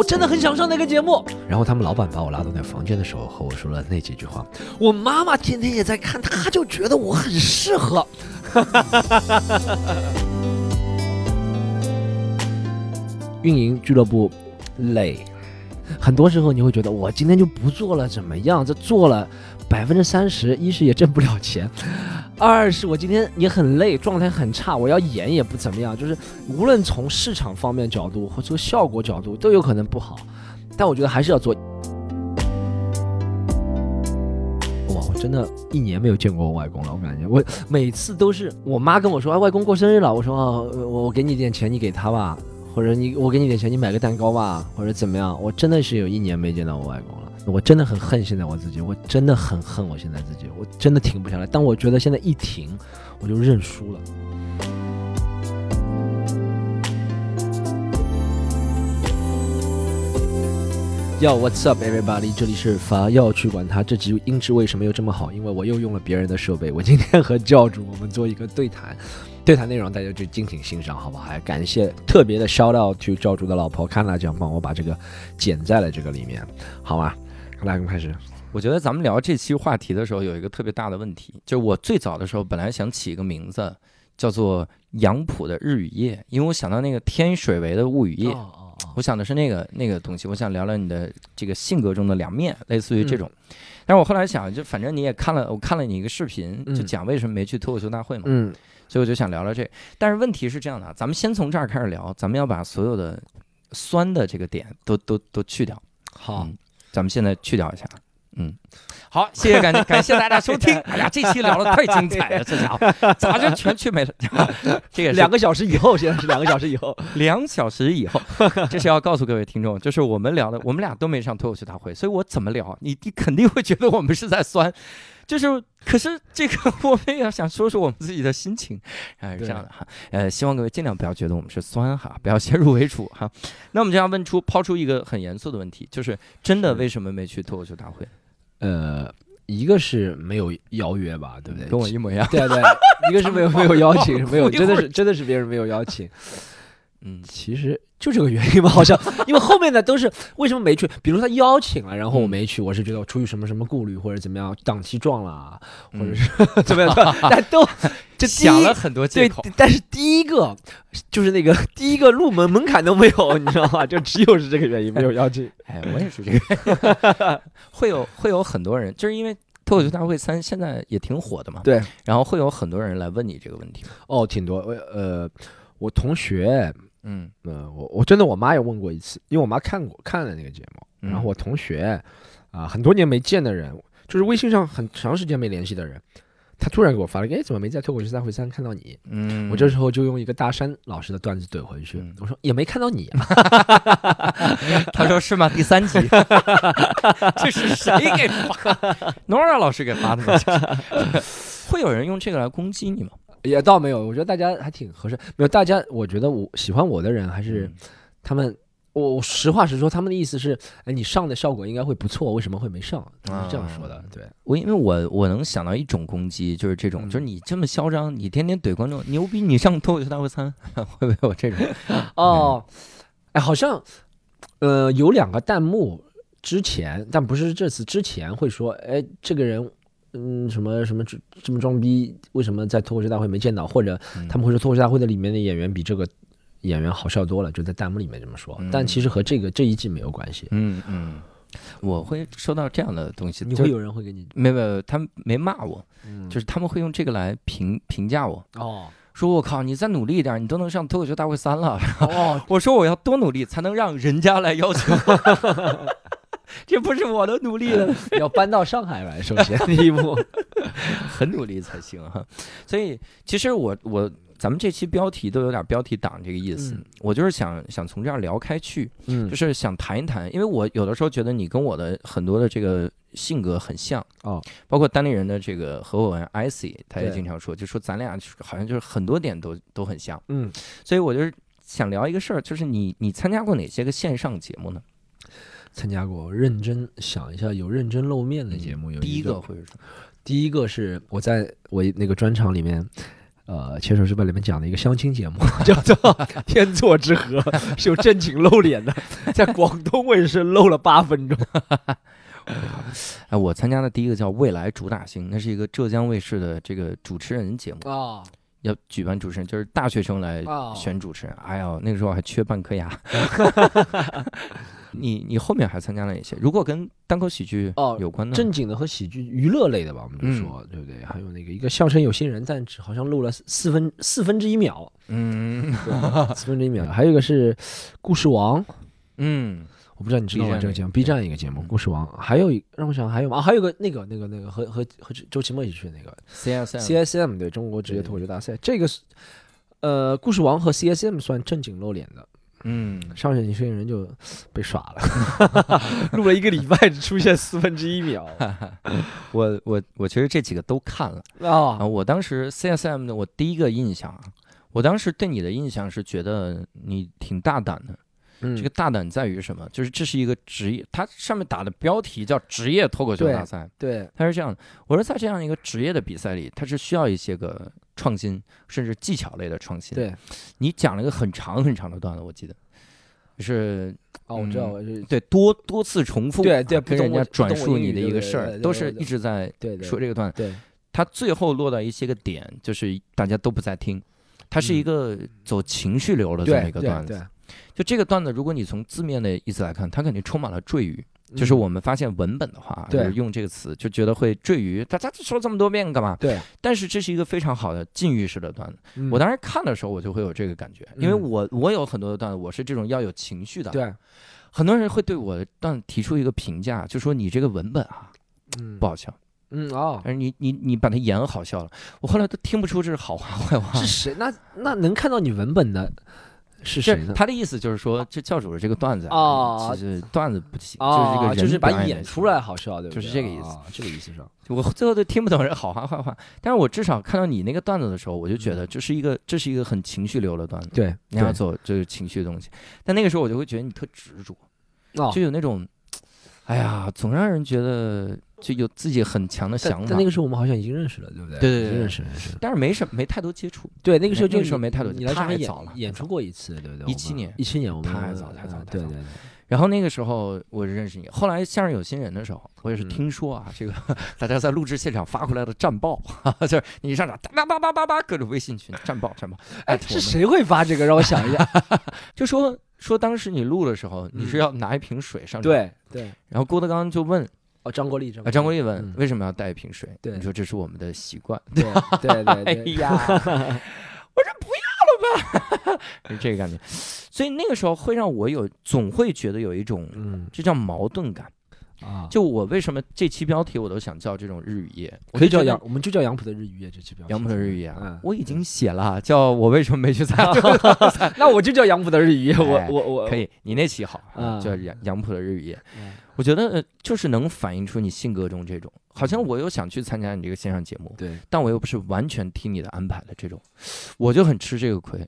我真的很想上那个节目。然后他们老板把我拉到那房间的时候，和我说了那几句话。我妈妈天天也在看，她就觉得我很适合。运营俱乐部累，很多时候你会觉得我今天就不做了，怎么样？这做了百分之三十，一是也挣不了钱，二是我今天也很累，状态很差，我要演也不怎么样。就是无论从市场方面角度或者效果角度都有可能不好，但我觉得还是要做。哇，我真的一年没有见过我外公了，我感觉我每次都是我妈跟我说，哎，外公过生日了，我说，我我给你点钱，你给他吧。或者你，我给你点钱，你买个蛋糕吧，或者怎么样？我真的是有一年没见到我外公了，我真的很恨现在我自己，我真的很恨我现在自己，我真的停不下来。但我觉得现在一停，我就认输了。Yo, what's up, everybody？这里是法要去管他。这集音质为什么又这么好？因为我又用了别人的设备。我今天和教主我们做一个对谈。对谈内容大家就敬请欣赏，好不好？还感谢特别的 shout out to 教主的老婆看辣酱帮我把这个剪在了这个里面，好吗？来，我们开始。我觉得咱们聊这期话题的时候，有一个特别大的问题，就是我最早的时候本来想起一个名字，叫做杨浦的日与夜，因为我想到那个天水围的物与夜，我想的是那个那个东西，我想聊聊你的这个性格中的两面，类似于这种。但是我后来想，就反正你也看了，我看了你一个视频，就讲为什么没去脱口秀大会嘛。嗯。所以我就想聊聊这，但是问题是这样的，咱们先从这儿开始聊，咱们要把所有的酸的这个点都都都去掉。好，咱们现在去掉一下。嗯，好，谢谢感感谢大家收听。哎呀，这期聊的太精彩了，这家伙 咋就全去没了？这个两个小时以后，现在是两个小时以后，两小时以后，这是要告诉各位听众，就是我们聊的，我们俩都没上脱口秀大会，所以我怎么聊，你你肯定会觉得我们是在酸。就是，可是这个我们也要想说说我们自己的心情，啊，是这样的哈，呃，希望各位尽量不要觉得我们是酸哈，不要先入为主哈。那我们就要问出抛出一个很严肃的问题，就是真的为什么没去脱口秀大会？呃，一个是没有邀约吧，对不对？跟我一模一样。对对，一个是没有没有邀请，没有，真的是真的是别人没有邀请。嗯，其实。就这个原因吧，好像，因为后面的都是为什么没去？比如他邀请了，然后我没去，我是觉得我出于什么什么顾虑或者怎么样，档期撞了，或者是 怎么样？但都就讲了很多借口。但是第一个就是那个第一个入门门槛都没有，你知道吗？就只有是这个原因没有邀请。哎，我也是这个。会有会有很多人，就是因为脱口秀大会三现在也挺火的嘛。对。然后会有很多人来问你这个问题。哦，挺多。我呃，我同学。嗯，呃，我我真的我妈也问过一次，因为我妈看过看了那个节目，然后我同学，啊，很多年没见的人，就是微信上很长时间没联系的人，他突然给我发了，哎，怎么没在脱口秀大会三看到你？嗯，我这时候就用一个大山老师的段子怼回去，我说也没看到你啊，他说是吗？第三集，这是谁给发？Nora 老师给发的吗？会有人用这个来攻击你吗？也倒没有，我觉得大家还挺合适。没有大家，我觉得我喜欢我的人还是他们。我实话实说，他们的意思是，哎，你上的效果应该会不错，为什么会没上？是这样说的。对我，因为我我能想到一种攻击，就是这种，就是你这么嚣张，你天天怼观众，牛逼，你上脱口秀大会三，会不会有这种？哦，哎，好像，呃，有两个弹幕之前，但不是这次之前会说，哎，这个人。嗯，什么什么这么装逼？为什么在脱口秀大会没见到？或者他们会说脱口秀大会的里面的演员比这个演员好笑多了，就在弹幕里面这么说。但其实和这个这一季没有关系。嗯嗯，我会收到这样的东西，你会有人会给你？没有，他们没骂我，就是他们会用这个来评评价我。哦，说我靠，你再努力一点，你都能上脱口秀大会三了。哦，我说我要多努力才能让人家来要求。这不是我的努力了，要搬到上海来。首先第一步，很努力才行哈。所以其实我我咱们这期标题都有点标题党这个意思。我就是想想从这儿聊开去，嗯，就是想谈一谈，因为我有的时候觉得你跟我的很多的这个性格很像哦，包括单立人的这个合伙人 IC，他也经常说，就说咱俩好像就是很多点都都很像，嗯。所以我就是想聊一个事儿，就是你你参加过哪些个线上节目呢？参加过，认真想一下，有认真露面的节目有第一个会是什么？第一个是我在我那个专场里面，呃《牵手之本》里面讲的一个相亲节目，叫做《天作之合》，是有正经露脸的，在广东卫视露了八分钟。哎，我参加的第一个叫《未来主打星》，那是一个浙江卫视的这个主持人节目啊，要举办主持人，就是大学生来选主持人。哎呦，那个时候还缺半颗牙。你你后面还参加了哪些？如果跟单口喜剧哦有关的，正经的和喜剧娱乐类的吧，我们就说对不对？还有那个一个相声有新人，但只好像录了四分四分之一秒，嗯，四分之一秒。还有一个是故事王，嗯。我不知道你知道吗？这个节目，B 站一个节目《故事王》，还有一让我想还有吗？还有个那个那个那个和和和周奇墨一起去的那个 CSM，CSM 对中国职业脱口秀大赛，这个是呃《故事王》和 CSM 算正经露脸的，嗯，上去你这个人就被耍了，录了一个礼拜只出现四分之一秒。我我我其实这几个都看了啊，我当时 CSM 的我第一个印象，我当时对你的印象是觉得你挺大胆的。嗯这个大胆在于什么？就是这是一个职业，它上面打的标题叫“职业脱口秀大赛”。对，它是这样的。我说在这样一个职业的比赛里，它是需要一些个创新，甚至技巧类的创新。对，你讲了一个很长很长的段子，我记得，是哦，我知道，对，多多次重复，对对，跟人家转述你的一个事儿，都是一直在说这个段子。对，他最后落到一些个点，就是大家都不在听，它是一个走情绪流的这么一个段子。就这个段子，如果你从字面的意思来看，它肯定充满了赘语。就是我们发现文本的话，就是用这个词，就觉得会赘语。大家说这么多遍干嘛？对。但是这是一个非常好的禁欲式的段子。我当时看的时候，我就会有这个感觉，因为我我有很多的段子，我是这种要有情绪的。对。很多人会对我的段子提出一个评价，就说你这个文本啊，不好笑。嗯哦。而你你你把它演好笑了，我后来都听不出这是好话坏话。是谁？那那能看到你文本的？是谁呢？他的意思就是说，这教主的这个段子啊，其实段子不行，就是这个人就是把演出来好笑，对，就是这个意思，这个意思上。我最后都听不懂人好话坏话，但是我至少看到你那个段子的时候，我就觉得这是一个这是一个很情绪流的段子，对，你要走这个情绪的东西。但那个时候我就会觉得你特执着，就有那种，哎呀，总让人觉得。就有自己很强的想法。但那个时候我们好像已经认识了，对不对？对对对，认识认识。但是没什么，没太多接触。对，那个时候就时候没太多。你来太早了，演出过一次，对不对？一七年，一七年我们太早太早对对对。然后那个时候我认识你，后来相声有新人的时候，我也是听说啊，这个大家在录制现场发回来的战报，就是你上场叭叭叭叭叭各种微信群战报战报。哎，是谁会发这个？让我想一下，就说说当时你录的时候，你是要拿一瓶水上场。对对。然后郭德纲就问。哦，张国立，啊，张国立问为什么要带一瓶水？对，你说这是我们的习惯。对对对，哎呀，我说不要了吧，是这个感觉。所以那个时候会让我有，总会觉得有一种，嗯，这叫矛盾感啊。就我为什么这期标题我都想叫这种日语夜，可以叫杨，我们就叫杨浦的日语夜这期标题。杨浦的日语夜，我已经写了，叫我为什么没去参加？那我就叫杨浦的日语夜。我我我可以，你那期好，叫杨杨浦的日语夜。我觉得就是能反映出你性格中这种，好像我又想去参加你这个线上节目，对，但我又不是完全听你的安排的这种，我就很吃这个亏。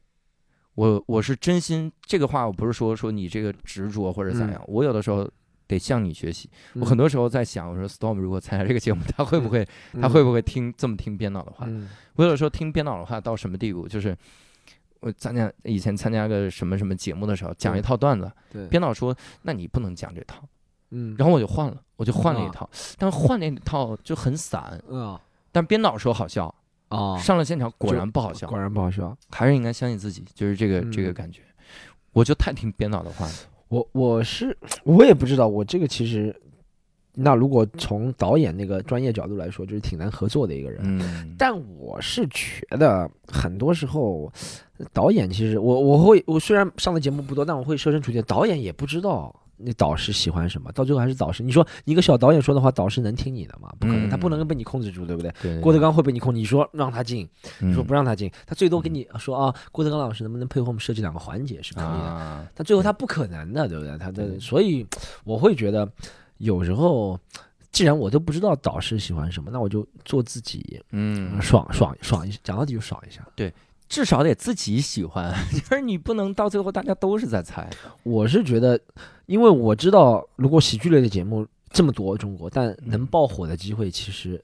我我是真心，这个话我不是说说你这个执着或者咋样，我有的时候得向你学习。我很多时候在想，我说 Storm 如果参加这个节目，他会不会他会不会听这么听编导的话？我有的时候听编导的话到什么地步，就是我参加以前参加个什么什么节目的时候，讲一套段子，编导说，那你不能讲这套。嗯，然后我就换了，我就换了一套，但换那套就很散，嗯，但编导说好笑啊，上了现场果然不好笑，果然不好笑，还是应该相信自己，就是这个这个感觉，我就太听编导的话了。我我是我也不知道，我这个其实，那如果从导演那个专业角度来说，就是挺难合作的一个人，嗯，但我是觉得很多时候，导演其实我我会我虽然上的节目不多，但我会设身处地，导演也不知道。那导师喜欢什么？到最后还是导师。你说一个小导演说的话，导师能听你的吗？不可能，他不能被你控制住，对不对？郭德纲会被你控制。你说让他进，你说不让他进，他最多跟你说啊，郭德纲老师能不能配合我们设计两个环节是可以的。但最后他不可能的，对不对？他的，所以我会觉得，有时候既然我都不知道导师喜欢什么，那我就做自己，嗯，爽爽爽一，讲到底就爽一下。对。至少得自己喜欢，就是你不能到最后大家都是在猜。我是觉得，因为我知道，如果喜剧类的节目这么多中国，但能爆火的机会其实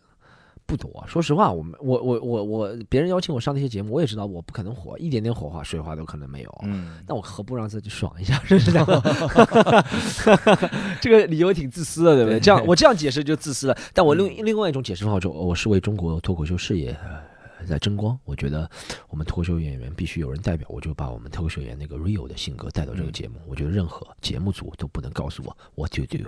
不多。说实话，我们我我我我，别人邀请我上那些节目，我也知道我不可能火，一点点火花水花都可能没有。嗯，那我何不让自己爽一下？是这样，这个理由挺自私的，对不对？这样我这样解释就自私了。但我另另外一种解释方法就，我是为中国脱口秀事业在争光。我觉得我们脱口秀演员必须有人代表，我就把我们脱口秀演员那个 real 的性格带到这个节目。我觉得任何节目组都不能告诉我 what to do，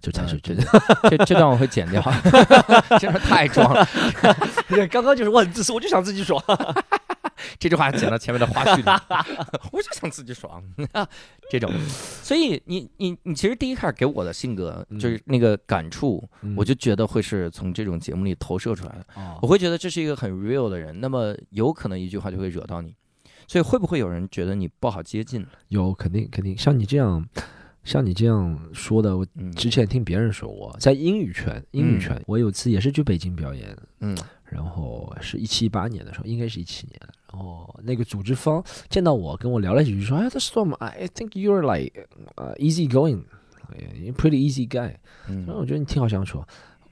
这才是真的。这这段我会剪掉，真是太装了。刚刚就是我很自私，我就想自己爽。这句话剪到前面的花絮里，我就想自己爽。这种，所以你你你其实第一开始给我的性格就是那个感触，我就觉得会是从这种节目里投射出来的。我会觉得这是一个很 real 的人，那么有可能一句话就会惹到你。所以会不会有人觉得你不好接近？有，肯定肯定。像你这样，像你这样说的，我之前听别人说过，在英语圈，英语圈，我有次也是去北京表演，嗯，然后是一七一八年的时候，应该是一七年。哦，那个组织方见到我，跟我聊了几句，说：“哎，他 Storm，I think you're like，呃，easy going，pretty easy guy。”然后我觉得你挺好相处。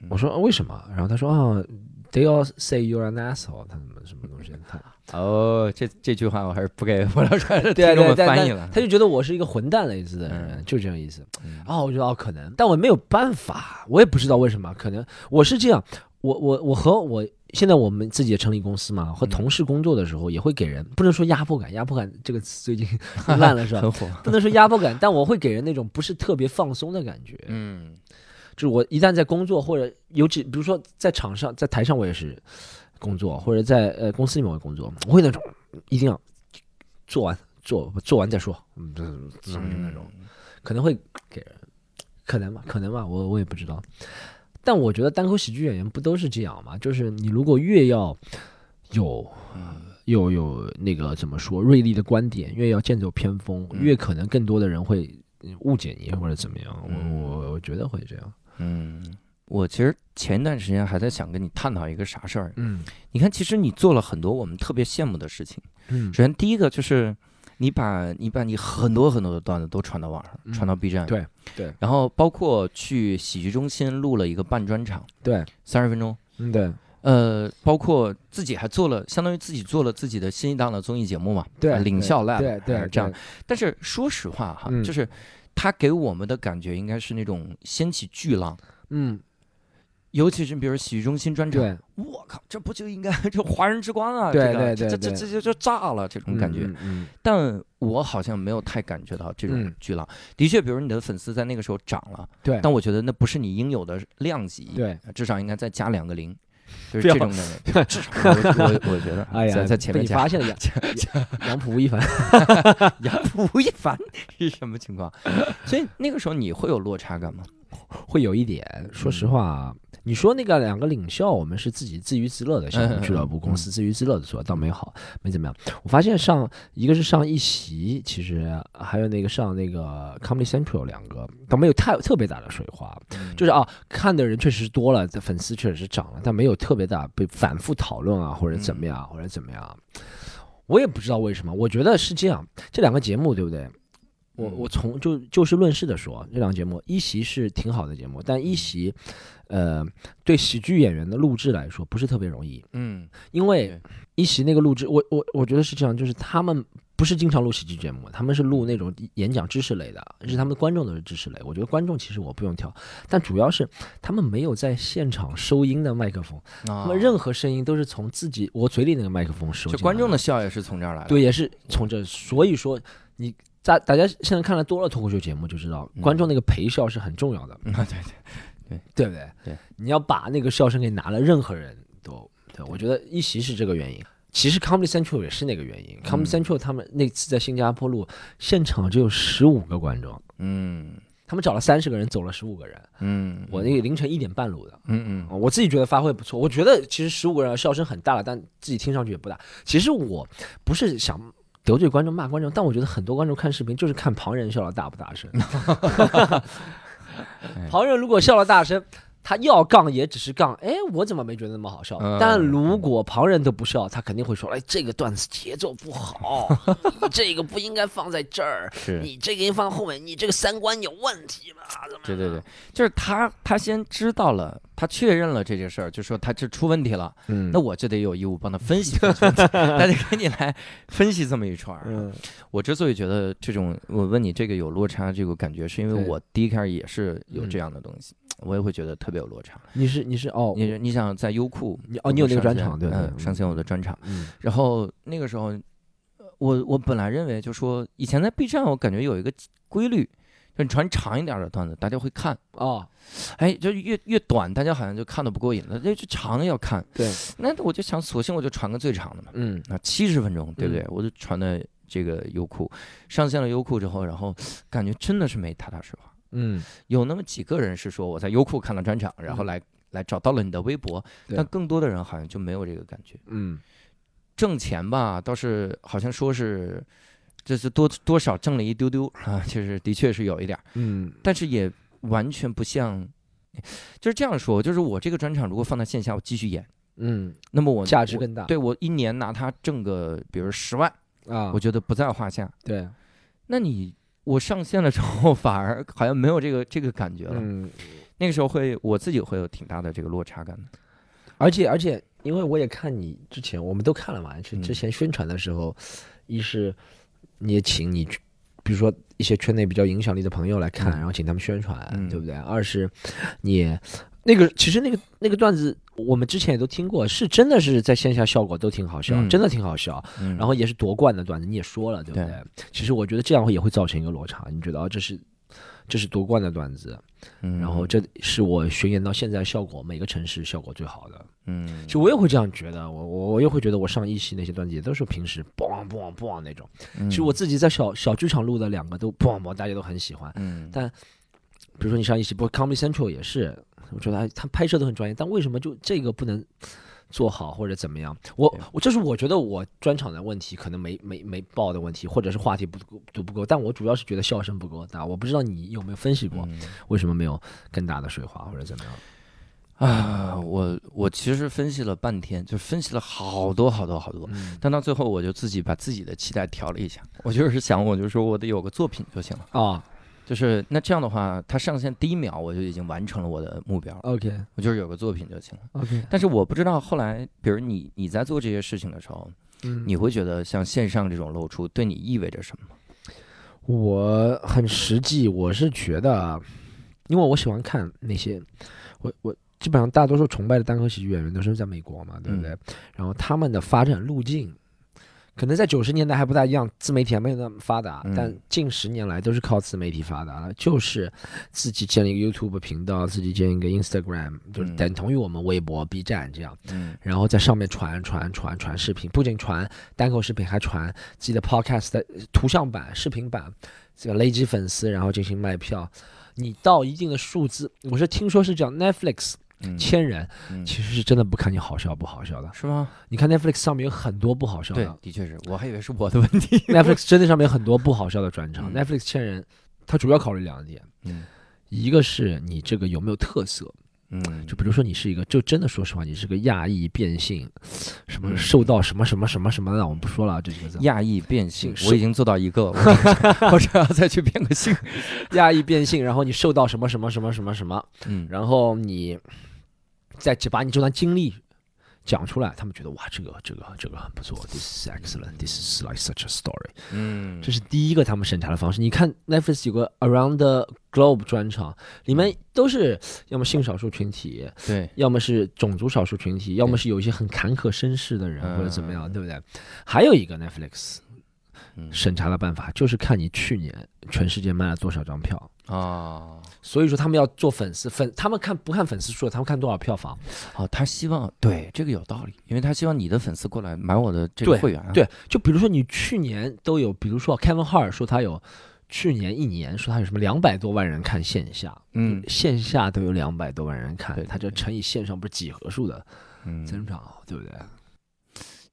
我说：“为什么？”然后他说：“啊，they all say you're an asshole。”他们什么东西？他 哦，这这句话我还是不给我聊出来的听众们翻译了。他就觉得我是一个混蛋类似的人，就这样意思。哦，我觉得哦，可能，但我没有办法，我也不知道为什么，可能我是这样。我我我和我。现在我们自己也成立公司嘛，和同事工作的时候也会给人不能说压迫感，压迫感这个词最近 烂了是吧？不能说压迫感，但我会给人那种不是特别放松的感觉。嗯，就是我一旦在工作或者尤其比如说在场上在台上我也是工作，或者在呃公司里面我工作，我会那种一定要做完做做完再说，嗯，那种可能会给人可能吧，可能吧，我我也不知道。但我觉得单口喜剧演员不都是这样吗？就是你如果越要有有有那个怎么说锐利的观点，越要剑走偏锋，越可能更多的人会误解你或者怎么样。我我我觉得会这样。嗯，我其实前一段时间还在想跟你探讨一个啥事儿。嗯，你看，其实你做了很多我们特别羡慕的事情。嗯，首先第一个就是。你把你把你很多很多的段子都传到网上，传到 B 站，对对，然后包括去喜剧中心录了一个半专场，对，三十分钟，嗯对，呃，包括自己还做了，相当于自己做了自己的新一档的综艺节目嘛，对，领笑 lab，对对，这样。但是说实话哈，就是他给我们的感觉应该是那种掀起巨浪，嗯。尤其是比如洗浴中心专场，我靠，这不就应该 这华人之光啊？对对对，这这这这就炸了这种感觉。但我好像没有太感觉到这种巨浪。的确，比如你的粉丝在那个时候涨了，对，但我觉得那不是你应有的量级，对，至少应该再加两个零，就是这种的。至少我我觉得，哎呀，在前面发现了 杨杨浦吴亦凡，杨浦吴亦凡是什么情况？所以那个时候你会有落差感吗？会有一点，说实话。你说那个两个领袖，我们是自己自娱自乐的，像俱乐部公司自娱自乐的做，倒没好，没怎么样。我发现上一个是上一席，其实还有那个上那个 Comedy Central 两个，倒没有太特别大的水花，就是啊，看的人确实是多了，粉丝确实是涨了，但没有特别大被反复讨论啊，或者怎么样，或者怎么样。我也不知道为什么，我觉得是这样，这两个节目对不对？我我从就就事论事的说，这档节目一席是挺好的节目，但一席。呃，对喜剧演员的录制来说不是特别容易，嗯，因为一席那个录制，我我我觉得是这样，就是他们不是经常录喜剧节目，他们是录那种演讲知识类的，而且他们的观众都是知识类。我觉得观众其实我不用挑，但主要是他们没有在现场收音的麦克风，他们任何声音都是从自己我嘴里那个麦克风收。就观众的笑也是从这儿来的，对，也是从这。所以说，你在大家现在看了多了脱口秀节目，就知道观众那个陪笑是很重要的。啊，对对。对不对？对，你要把那个笑声给拿了，任何人都对。我觉得一席是这个原因，其实 Comedy Central 也是那个原因。Comedy Central 他们那次在新加坡录，现场只有十五个观众，嗯，他们找了三十个人，走了十五个人，嗯，我那个凌晨一点半录的，嗯嗯，我自己觉得发挥不错。我觉得其实十五个人笑声很大了，但自己听上去也不大。其实我不是想得罪观众、骂观众，但我觉得很多观众看视频就是看旁人笑的大不大声。旁人如果笑了大声，他要杠也只是杠，哎，我怎么没觉得那么好笑？嗯。但如果旁人都不笑，他肯定会说，哎，这个段子节奏不好，你这个不应该放在这儿，是。你这个应放后面，你这个三观有问题吧？怎么对对对，就是他他先知道了，他确认了这件事儿，就说他这出问题了，嗯。那我就得有义务帮他分析他得给你来分析这么一串儿。嗯。我之所以觉得这种，我问你这个有落差这个感觉，是因为对。我第一开始也是有这嗯。样的东西，我也会觉得特别有落差。你是你是哦，你你想在优酷你哦你有那个专场对对嗯，上线我的专场，嗯然后那个时候，呃我我本来认为就说以前在 B 站，我感觉有一个规律，就你传长一点的段子，大家会看，哦哎，就越越短，大家好像就看的不过瘾了，那就长要看。对，那我就想，索性我就传个最长的嘛，嗯那七十分钟，对不对？嗯我就传的这个优酷，上线了优酷之后，然后感觉真的是没踏踏实实。嗯。有那么几个人是说我在优酷看了专场，然后嗯。来来找到了你的微博，但更多的人好像就没有这个感觉。嗯。挣钱吧，倒是好像说是，这是多多少挣了一丢丢啊，就是的确是有一点儿，嗯。但是也完全不像，就是这样说，就是我这个专场如果放在线下，我继续演，嗯，那么我我价值更大。对我一年拿它挣个，比如十万，啊。我，觉得不在话下。对，那你我上线了之后，反而好像没有这个这个感觉了。嗯，那个时候会我自己会有挺大的这个落差感的。而且而且，因为我也看你之前，我们都看了嘛，是嗯之前宣传的时候，一是你也请你去，比如说一些圈内比较影响力的朋友来看，嗯然后请他们宣传，嗯对不对？二是你也那个其实那个那个段子，我们之前也都听过，是真的是在线下效果都挺好笑，嗯真的挺好笑。嗯，然后也是夺冠的段子，你也说了，对不对？其实我觉得这样会也会造成一个落差，你觉得啊，这是这是夺冠的段子，嗯，然后这是我巡演到现在效果每个城市效果最好的。嗯，其实我也会这样觉得，我我我也会觉得我上一期那些段子也都是平时嘣嘣嘣那种。嗯其实我自己在小小剧场录的两个都嘣嘣，大家都很喜欢。嗯，但比如说你上一期，不 Comedy Central 也是，我觉得哎他拍摄都很专业，但为什么就这个不能做好或者怎么样？我我这是我觉得我专场的问题，可能没没没爆的问题，或者是话题不够都不够，但我主要是觉得笑声不够大。我不知道你有没有分析过，嗯为什么没有更大的水花或者怎么样？啊，我我其实分析了半天，就分析了好多好多好多，嗯但到最后我就自己把自己的期待调了一下，我就是想，我就说我得有个作品就行了，啊就是那这样的话，它上线第一秒我就已经完成了我的目标，，OK 我就是有个作品就行了。OK，但是我不知道后来，比如你你在做这些事情的时候，嗯你会觉得像线上这种露出对你意味着什么吗？我很实际，我是觉得，因为我喜欢看那些，我我基本上大多数崇拜的单口喜剧演员都是在美国嘛，对不对？然后他们的发展路径，可能在九十年代还不大一样，自媒体还没有那么发达，嗯但近十年来都是靠自媒体发达了，就是自己建立一个 YouTube 频道，自己建一个 Instagram，就是嗯等同于我们微博、B 站这样。嗯然后在上面传传传传视频，不仅传单口视频，还传自己的 podcast 的图像版、视频版，这个累积粉丝，然后进行卖票。你到一定的数字，我是听说是这样，Netflix 嗯千人，嗯，其实是真的不看你好笑不好笑的。是吗？你看 Netflix 上面有很多不好笑对的，的确是我还以为是我的问题。Netflix 真的上面有很多不好笑的专场。嗯 Netflix 千人，它主要考虑两点，嗯一个是你这个有没有特色，嗯，就比如说你是一个，就真的说实话，你是个亚裔变性，什么嗯受到什么什么什么什么的，我们不说了，这几个字。亚裔变性，我已经做到一个了，我只我只要再去变个性。亚裔变性，然后你受到什么什么什么什么什么，嗯然后你再把你这段经历讲出来，他们觉得哇，这个这个这个很不错，this is excellent，this is like such a story。嗯，这是第一个他们审查的方式。你看 Netflix 有个 Around the Globe 专场，里面都是要么性少数群体，对，要么是种族少数群体，要么是有一些很坎坷身世的人，嗯或者怎么样，对不对？还有一个 Netflix 嗯审查的办法，就是看你去年全世界卖了多少张票。啊，所以说他们要做粉丝粉，他们看不看粉丝数，他们看多少票房。哦，他希望对这个有道理，因为他希望你的粉丝过来买我的这个会员啊。对，就比如说你去年都有，比如说 Kevin Hart 说他有去年一年说他有什么两百多万人看线下，嗯线下都有两百多万人看对，他就乘以线上不是几何数的嗯，增长，对不对？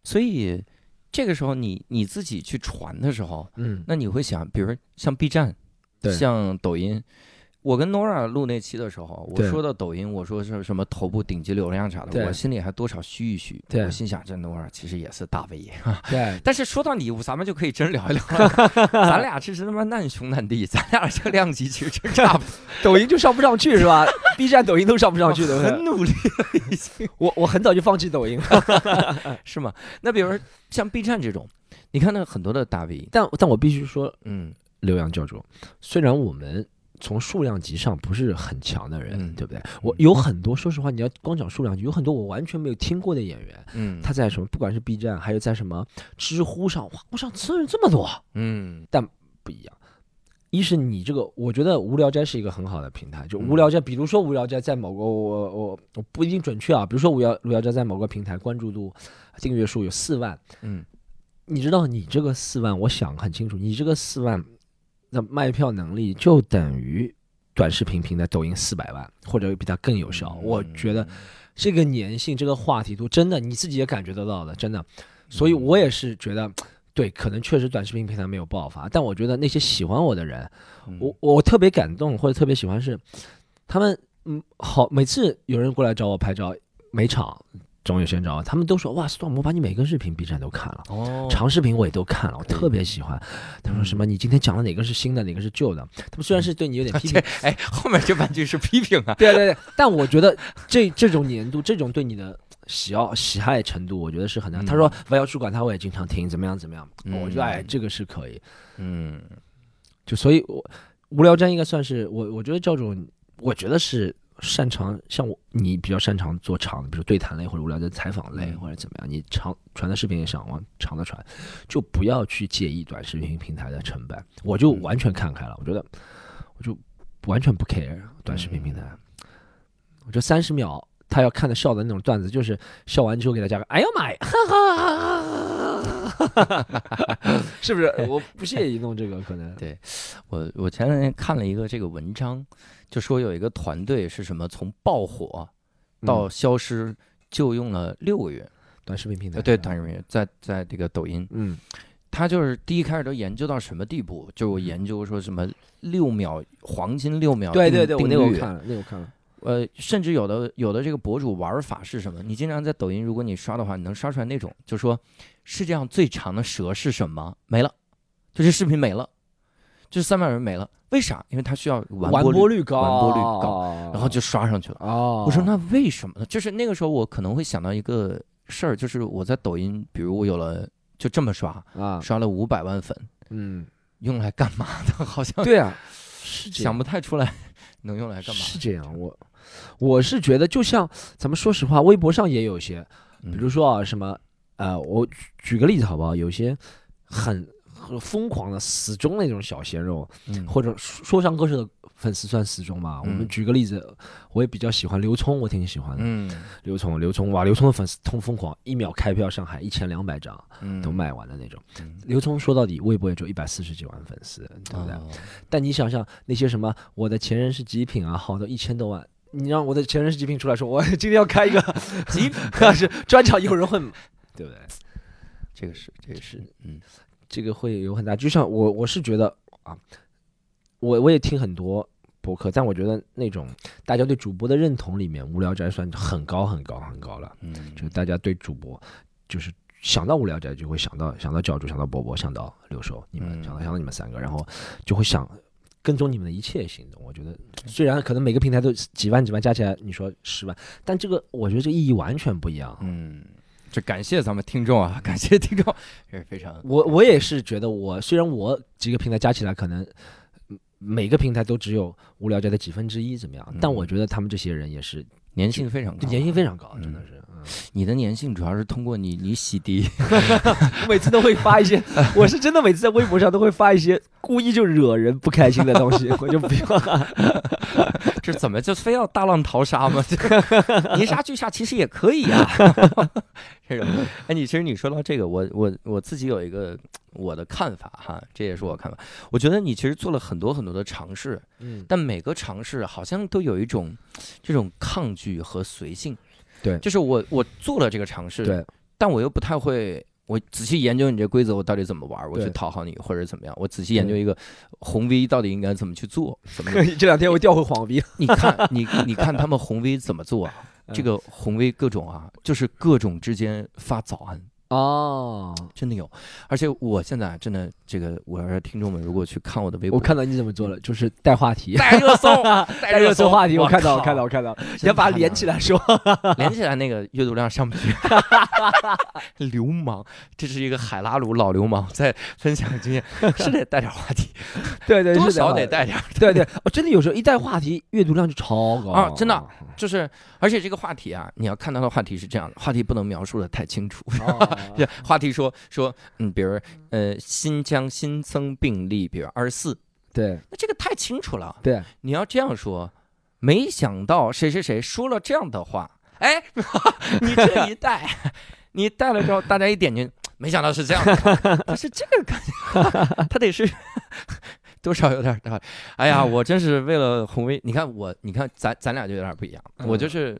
所以这个时候你你自己去传的时候，嗯，那你会想，比如像 B 站，对像抖音，我跟 Nora 录那期的时候，我说到抖音，我说是什么头部顶级流量啥的，我心里还多少虚一虚。我心想这 Nora 其实也是大 V，对，但是说到你，咱们就可以真聊一聊了。咱俩这是他妈难兄难弟，咱俩这个量级其实真差不多，抖音就上不上去是吧？B 站、抖音都上不上去，对不对？很努力了已经，我我很早就放弃抖音了，是吗？那比如说像 B 站这种，你看那很多的大 V，但但我必须说，嗯刘洋教主，虽然我们从数量级上不是很强的人，嗯对不对？我有很多，说实话，你要光讲数量级，有很多我完全没有听过的演员，嗯，他在什么，不管是 B 站，还有在什么知乎上，哇，我上词人这么多，嗯但不一样。一是你这个，我觉得无聊斋是一个很好的平台。就嗯无聊斋，比如说无聊斋在某个我我我不一定准确啊，比如说无聊无聊斋在某个平台关注度、订阅数有四万，嗯你知道你这个四万，我想很清楚，你这个四万的卖票能力就等于短视频平台抖音四百万，或者比它更有效。我觉得这个粘性、这个话题度，真的你自己也感觉得到的，真的。所以我也是觉得，对，可能确实短视频平台没有爆发，但我觉得那些喜欢我的人，嗯我我特别感动或者特别喜欢是，他们嗯好，每次有人过来找我拍照，每场总有些人找我，他们都说哇，Storm，我把你每个视频 B 站都看了。哦，长视频我也都看了，我特别喜欢。他说嗯什么？你今天讲的哪个是新的，哪个是旧的？他们虽然是对你有点 批评，哎，后面这半句是批评啊，对对对，但我觉得这这种年度，这种对你的喜好喜爱程度，我觉得是很难。嗯他说我要主管他，我也经常听，怎么样怎么样，嗯我觉得哎，这个是可以。嗯就所以我，无聊斋应该算是我，我觉得教主，我觉得是擅长像我你比较擅长做长的，比如对谈类或者无聊的采访类、嗯。或者怎么样，你长传的视频也想往长的传，就不要去介意短视频平台的成本，我就嗯。完全看开了，我觉得我就完全不 care 短视频平台，我觉得三十秒。他要看的笑的那种段子，就是笑完之后给他加个“哎呀妈呀”，哈哈哈哈，是不是？我不屑于弄这个，可能。对我我前两天看了一个这个文章，就说有一个团队是什么从爆火到嗯消失就用了六个月，短视频平台呃，对，短视频在在这个抖音，嗯。他就是第一开始都研究到什么地步，就我研究说什么六秒黄金六秒定对对对，那个我看了，那个我看了。呃，甚至有的有的这个博主玩法是什么？你经常在抖音，如果你刷的话，你能刷出来那种，就说世界上最长的蛇是什么？没了，就是视频没了，就是三百人没了，为啥？因为它需要完完播播率高，完播率高，然后就刷上去了。哦，我说那为什么呢？就是那个时候我可能会想到一个事儿，就是我在抖音，比如我有了就这么刷，啊，刷了五百万粉，嗯，用来干嘛的？好像对啊，是想，不太出来 能用来干嘛。是这样。我我是觉得，就像咱们说实话，微博上也有一些，嗯比如说啊，什么呃，我举举个例子好不好？有些很很疯狂的死忠那种小鲜肉，嗯或者说说唱歌手的粉丝算死忠吧。我们嗯举个例子，我也比较喜欢刘聪，我挺喜欢的。嗯刘聪，刘聪，哇，刘聪的粉丝通疯狂，一秒开票上海一千两百张嗯都卖完的那种。嗯刘聪说到底，微博也就一百四十几万粉丝，对不对？哦但你想想那些什么我的前任是极品啊，好的一千多万，你让我的前任是极品出来说，我今天要开一个 极品？是专场，有人会，对不对？这个是这个是嗯。这个会有很大，就像我我是觉得啊，我我也听很多博客，但我觉得那种大家对主播的认同里面，无聊斋算很高很高很高了，嗯。就是大家对主播就是。想到无聊斋就会想到想到教主，想到波波，想到六兽，你们、嗯。想到想到你们三个，然后就会想跟踪你们的一切行动。我觉得虽然可能每个平台都几万几万加起来，你说十万，但这个我觉得这意义完全不一样。嗯，这感谢咱们听众啊，感谢听众，也是非常我我也是觉得我，虽然我几个平台加起来可能嗯每个平台都只有无聊斋的几分之一怎么样，但嗯我觉得他们这些人也是粘性非常高，粘性非常高，嗯真的是。嗯你的粘性主要是通过你你洗涤，我每次都会发一些，我是真的每次在微博上都会发一些故意就惹人不开心的东西，我就不要。这怎么就非要大浪淘沙吗？这个泥沙俱下其实也可以呀、这种，哎，你其实你说到这个，我我我自己有一个我的看法哈，这也是我看法。我觉得你其实做了很多很多的尝试，嗯，但每个尝试好像都有一种这种抗拒和随性。对就是我我做了这个尝试，对，但我又不太会我仔细研究你这规则，我到底怎么玩，我去讨好你或者怎么样，我仔细研究一个红 V 到底应该怎么去做，怎么 这两天我调回黄 V，你看你你看他们红 V 怎么做啊？这嗯个红 V 各种啊，就是各种之间发早安。哦，真的有，而且我现在真的这个，我要是听众们如果去看我的微博，我看到你怎么做了，就是带话题，带热搜，带热搜话题，我看到，我看到，我看到，你要把它连起来说。连起来那个阅读量上不去，流氓，这是一个海拉鲁老流氓在分享经验，是得带点话题，对对，多是的少得带点，对对，我，真的有时候一带话题，阅读量就超高啊真的就是而且这个话题啊，你要看到的话题是这样的，话题不能描述的太清楚，话题说说，嗯，比如呃新疆新增病例，比如二十四，对那这个太清楚了，对，你要这样说，没想到谁谁谁说了这样的话，哎，你这一带，你带了之后，大家一点进，没想到是这样的，他是这个感觉，他得是多少有点。哎呀，我真是为了红卫，你看我，你看咱咱俩就有点不一样，我就是。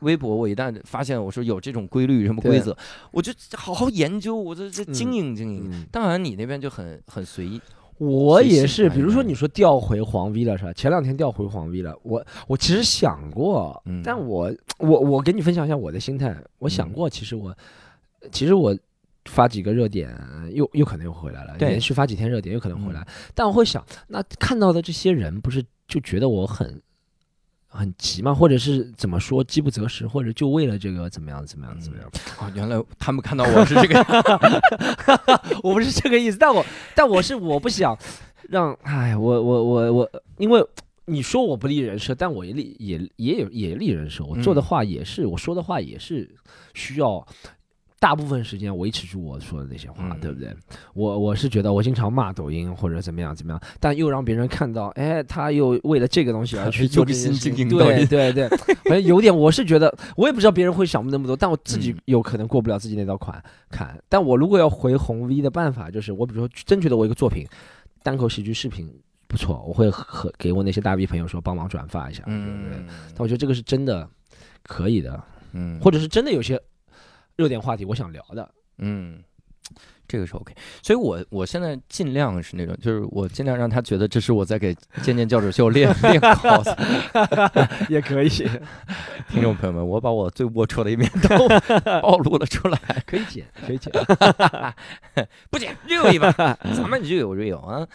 微博，我一旦发现我说有这种规律、什么规则，我就好好研究，我这这经营经营。嗯。当然，你那边就很很随意，我也是，比如说你说调回黄 V 了是吧？前两天调回黄 V 了，我我其实想过，嗯。但我我我给你分享一下我的心态，我想嗯。过，其实我其实我发几个热点，又又可能又回来了，连续发几天热点又可能回来，嗯。但我会想，那看到的这些人不是就觉得我很。很急嘛？或者是怎么说，饥不择食，或者就为了这个怎么样怎么样怎么样？哦，原来他们看到我是这个，我不是这个意思，但我但我是我不想让，哎，我我我我，因为你说我不立人设，但我也立也也有也立人设，我做的嗯话也是，我说的话也是需要大部分时间维持住我说的那些话，嗯对不对？我我是觉得我经常骂抖音或者怎么样怎么样，但又让别人看到，哎，他又为了这个东西而去 做这件用心事情对对对，反正 有点，我是觉得我也不知道别人会想那么多，但我自己嗯有可能过不了自己那道坎坎。但我如果要回红 V 的办法，就是我比如说真觉得我一个作品单口喜剧视频不错，我会和给我那些大 V 朋友说帮忙转发一下，对不对？嗯但我觉得这个是真的可以的，嗯，或者是真的有些热点话题我想聊的，嗯，这个是 OK，所以我我现在尽量是那种，就是我尽量让他觉得这是我在给健健教主秀练 练 cos。也可以，听众朋友们，我把我最龌龊的一面都暴露了出来，可以剪，可以剪。不剪 real 一把，咱们就有 real 啊。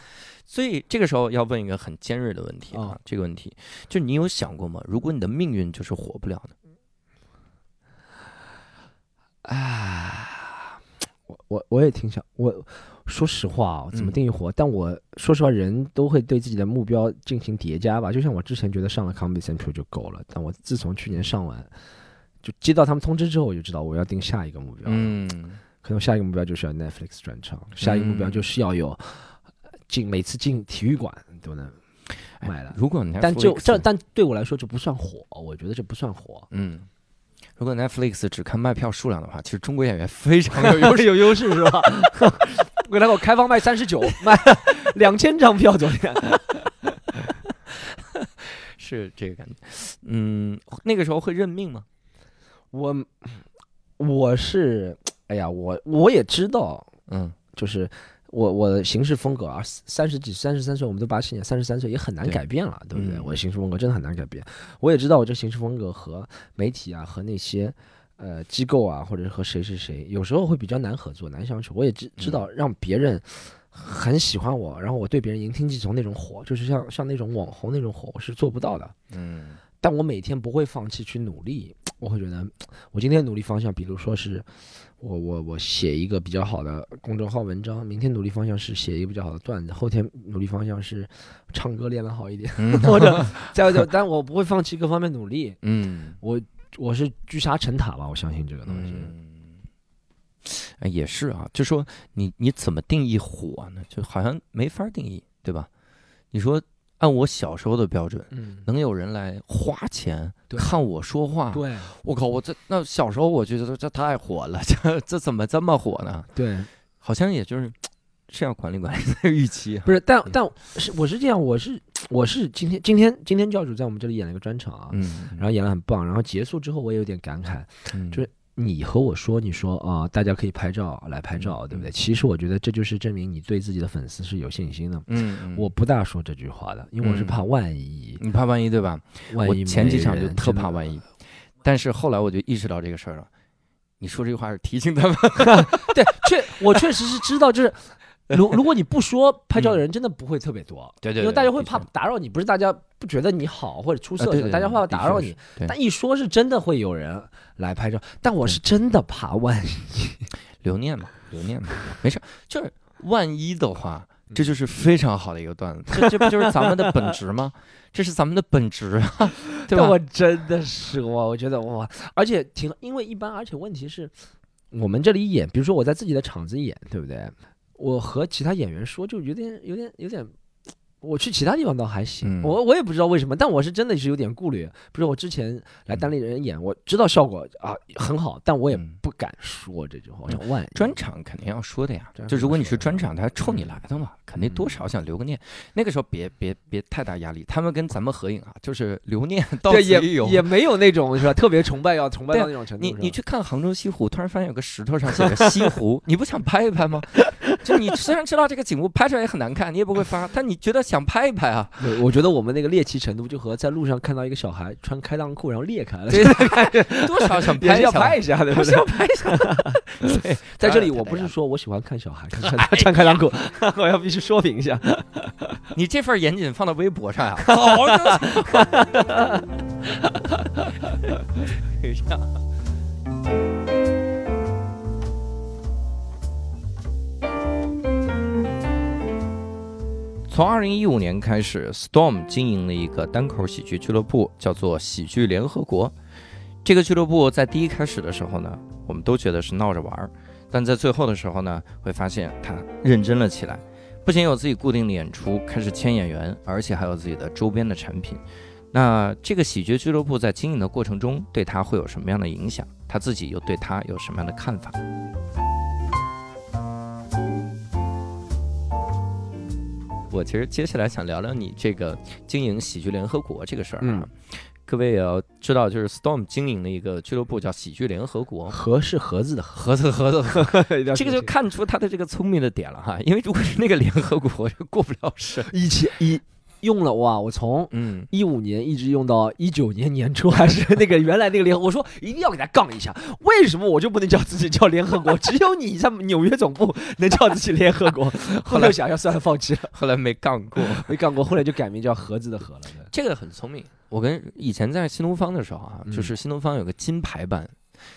所以这个时候要问一个很尖锐的问题啊哦，这个问题就是你有想过吗？如果你的命运就是活不了呢？啊，我我我也挺想，我说实话啊，怎么嗯定义火？但我说实话，人都会对自己的目标进行叠加吧。就像我之前觉得上了 Comedy Central 就够了，但我自从去年上完，就接到他们通知之后，我就知道我要定下一个目标。，嗯可能下一个目标就是要 Netflix 专场，下一个目标嗯就是要有呃进每次进体育馆都能买了。如果 Netflix, 但就这，但对我来说这不算火，我觉得这不算火。嗯，如果 Netflix 只看卖票数量的话，其实中国演员非常有 优势。有优势是吧？给他给我开放卖三十九，卖两千张票，昨天。是这个感觉。嗯，那个时候会认命吗？我我是，哎呀，我我也知道，嗯就是我我的行事风格啊，三十几、三十三岁，我们都八七年，三十三岁也很难改变了，对不对？嗯我的行事风格真的很难改变。我也知道我这行事风格和媒体啊，和那些呃机构啊，或者是和谁谁谁，有时候会比较难合作、难相处。我也知知道嗯让别人。很喜欢我，然后我对别人言听计从那种火，就是像像那种网红那种火，我是做不到的。嗯但我每天不会放弃去努力，我会觉得我今天努力方向，比如说是我我我写一个比较好的公众号文章，明天努力方向是写一个比较好的段子，后天努力方向是唱歌练得好一点，嗯或者但我不会放弃各方面努力，嗯我我是聚沙成塔吧，我相信这个东西。也是啊，就说你你怎么定义火呢？就好像没法定义，对吧？你说按我小时候的标准，嗯，能有人来花钱看我说话？对我靠，我这那小时候我觉得这太火了，这这怎么这么火呢？对，好像也就是是要管理管理的预期。不是，但但是我是这样，我是我是今天今天今天教主在我们这里演了一个专场啊，嗯，然后演的很棒，然后结束之后我也有点感慨。嗯就是你和我说，你说啊，大家可以拍照来拍照，对不对？其实我觉得这就是证明你对自己的粉丝是有信心的。嗯，我不大说这句话的，因为我是怕万一。你怕万一对吧？万一前几场就特怕万一，但是后来我就意识到这个事儿了。你说这句话是提醒他们，对，确我确实是知道，就是。如如果你不说拍照的人真的不会特别多，对对，因为大家会怕打扰你，不是大家不觉得你好或者出色，大家怕打扰你。但一说是真的会有人来拍照，但我是真的怕万一 留念嘛，留念嘛，没事，就是万一的话，这就是非常好的一个段子，这这不就是咱们的本职吗？这是咱们的本职啊，对吧？我真的是我，我觉得哇，而且挺，因为一般，而且问题是，我们这里演，比如说我在自己的场子演，对不对？我和其他演员说，就有点、有点、有点。我去其他地方倒还行，我我也不知道为什么，但我是真的是有点顾虑。不是我之前来单立人演，我知道效果啊很好，但我也不敢说这句话。万专场肯定要说的呀，就如果你是专场，他冲你来的嘛，肯定多少想留个念。那个时候别别别太大压力，他们跟咱们合影啊，就是留念。对，也也没有那种是吧？特别崇拜要崇拜到那种程度。你你去看杭州西湖，突然发现有个石头上写着西湖，你不想拍一拍吗？就你虽然知道这个景物拍出来也很难看，你也不会发，但你觉得。想拍一拍啊！我觉得我们那个猎奇程度，就和在路上看到一个小孩穿开裆裤然后裂开了，多少想拍 要拍一下，对不对？要拍一下。对，在这里我不是说我喜欢看小孩 穿穿开裆裤，我要必须说明一下，你这份严谨放到微博上呀。从二零一五年开始，Storm 经营了一个单口喜剧俱乐部，叫做喜剧联合国。这个俱乐部在第一开始的时候呢，我们都觉得是闹着玩儿，但在最后的时候呢，会发现他认真了起来。不仅有自己固定的演出，开始签演员，而且还有自己的周边的产品。那这个喜剧俱乐部在经营的过程中，对他会有什么样的影响？他自己又对他有什么样的看法？我其实接下来想聊聊你这个经营喜剧联合国这个事儿啊，各位也要知道，就是 Storm 经营的一个俱乐部叫喜剧联合国，盒是盒子的盒子盒子盒，这个就看出他的这个聪明的点了哈，因为如果是那个联合国就过不了审，以前一。用了哇！我从嗯一五年一直用到一九年年初，还是 那个原来那个联合。我说一定要给他杠一下，为什么我就不能叫自己叫联合国？只有你在纽约总部能叫自己联合国。后来想想算了，放弃了。后来没杠过，没杠过，后来就改名叫盒子的盒了。这个很聪明。我跟以前在新东方的时候啊，就是新东方有个金牌班，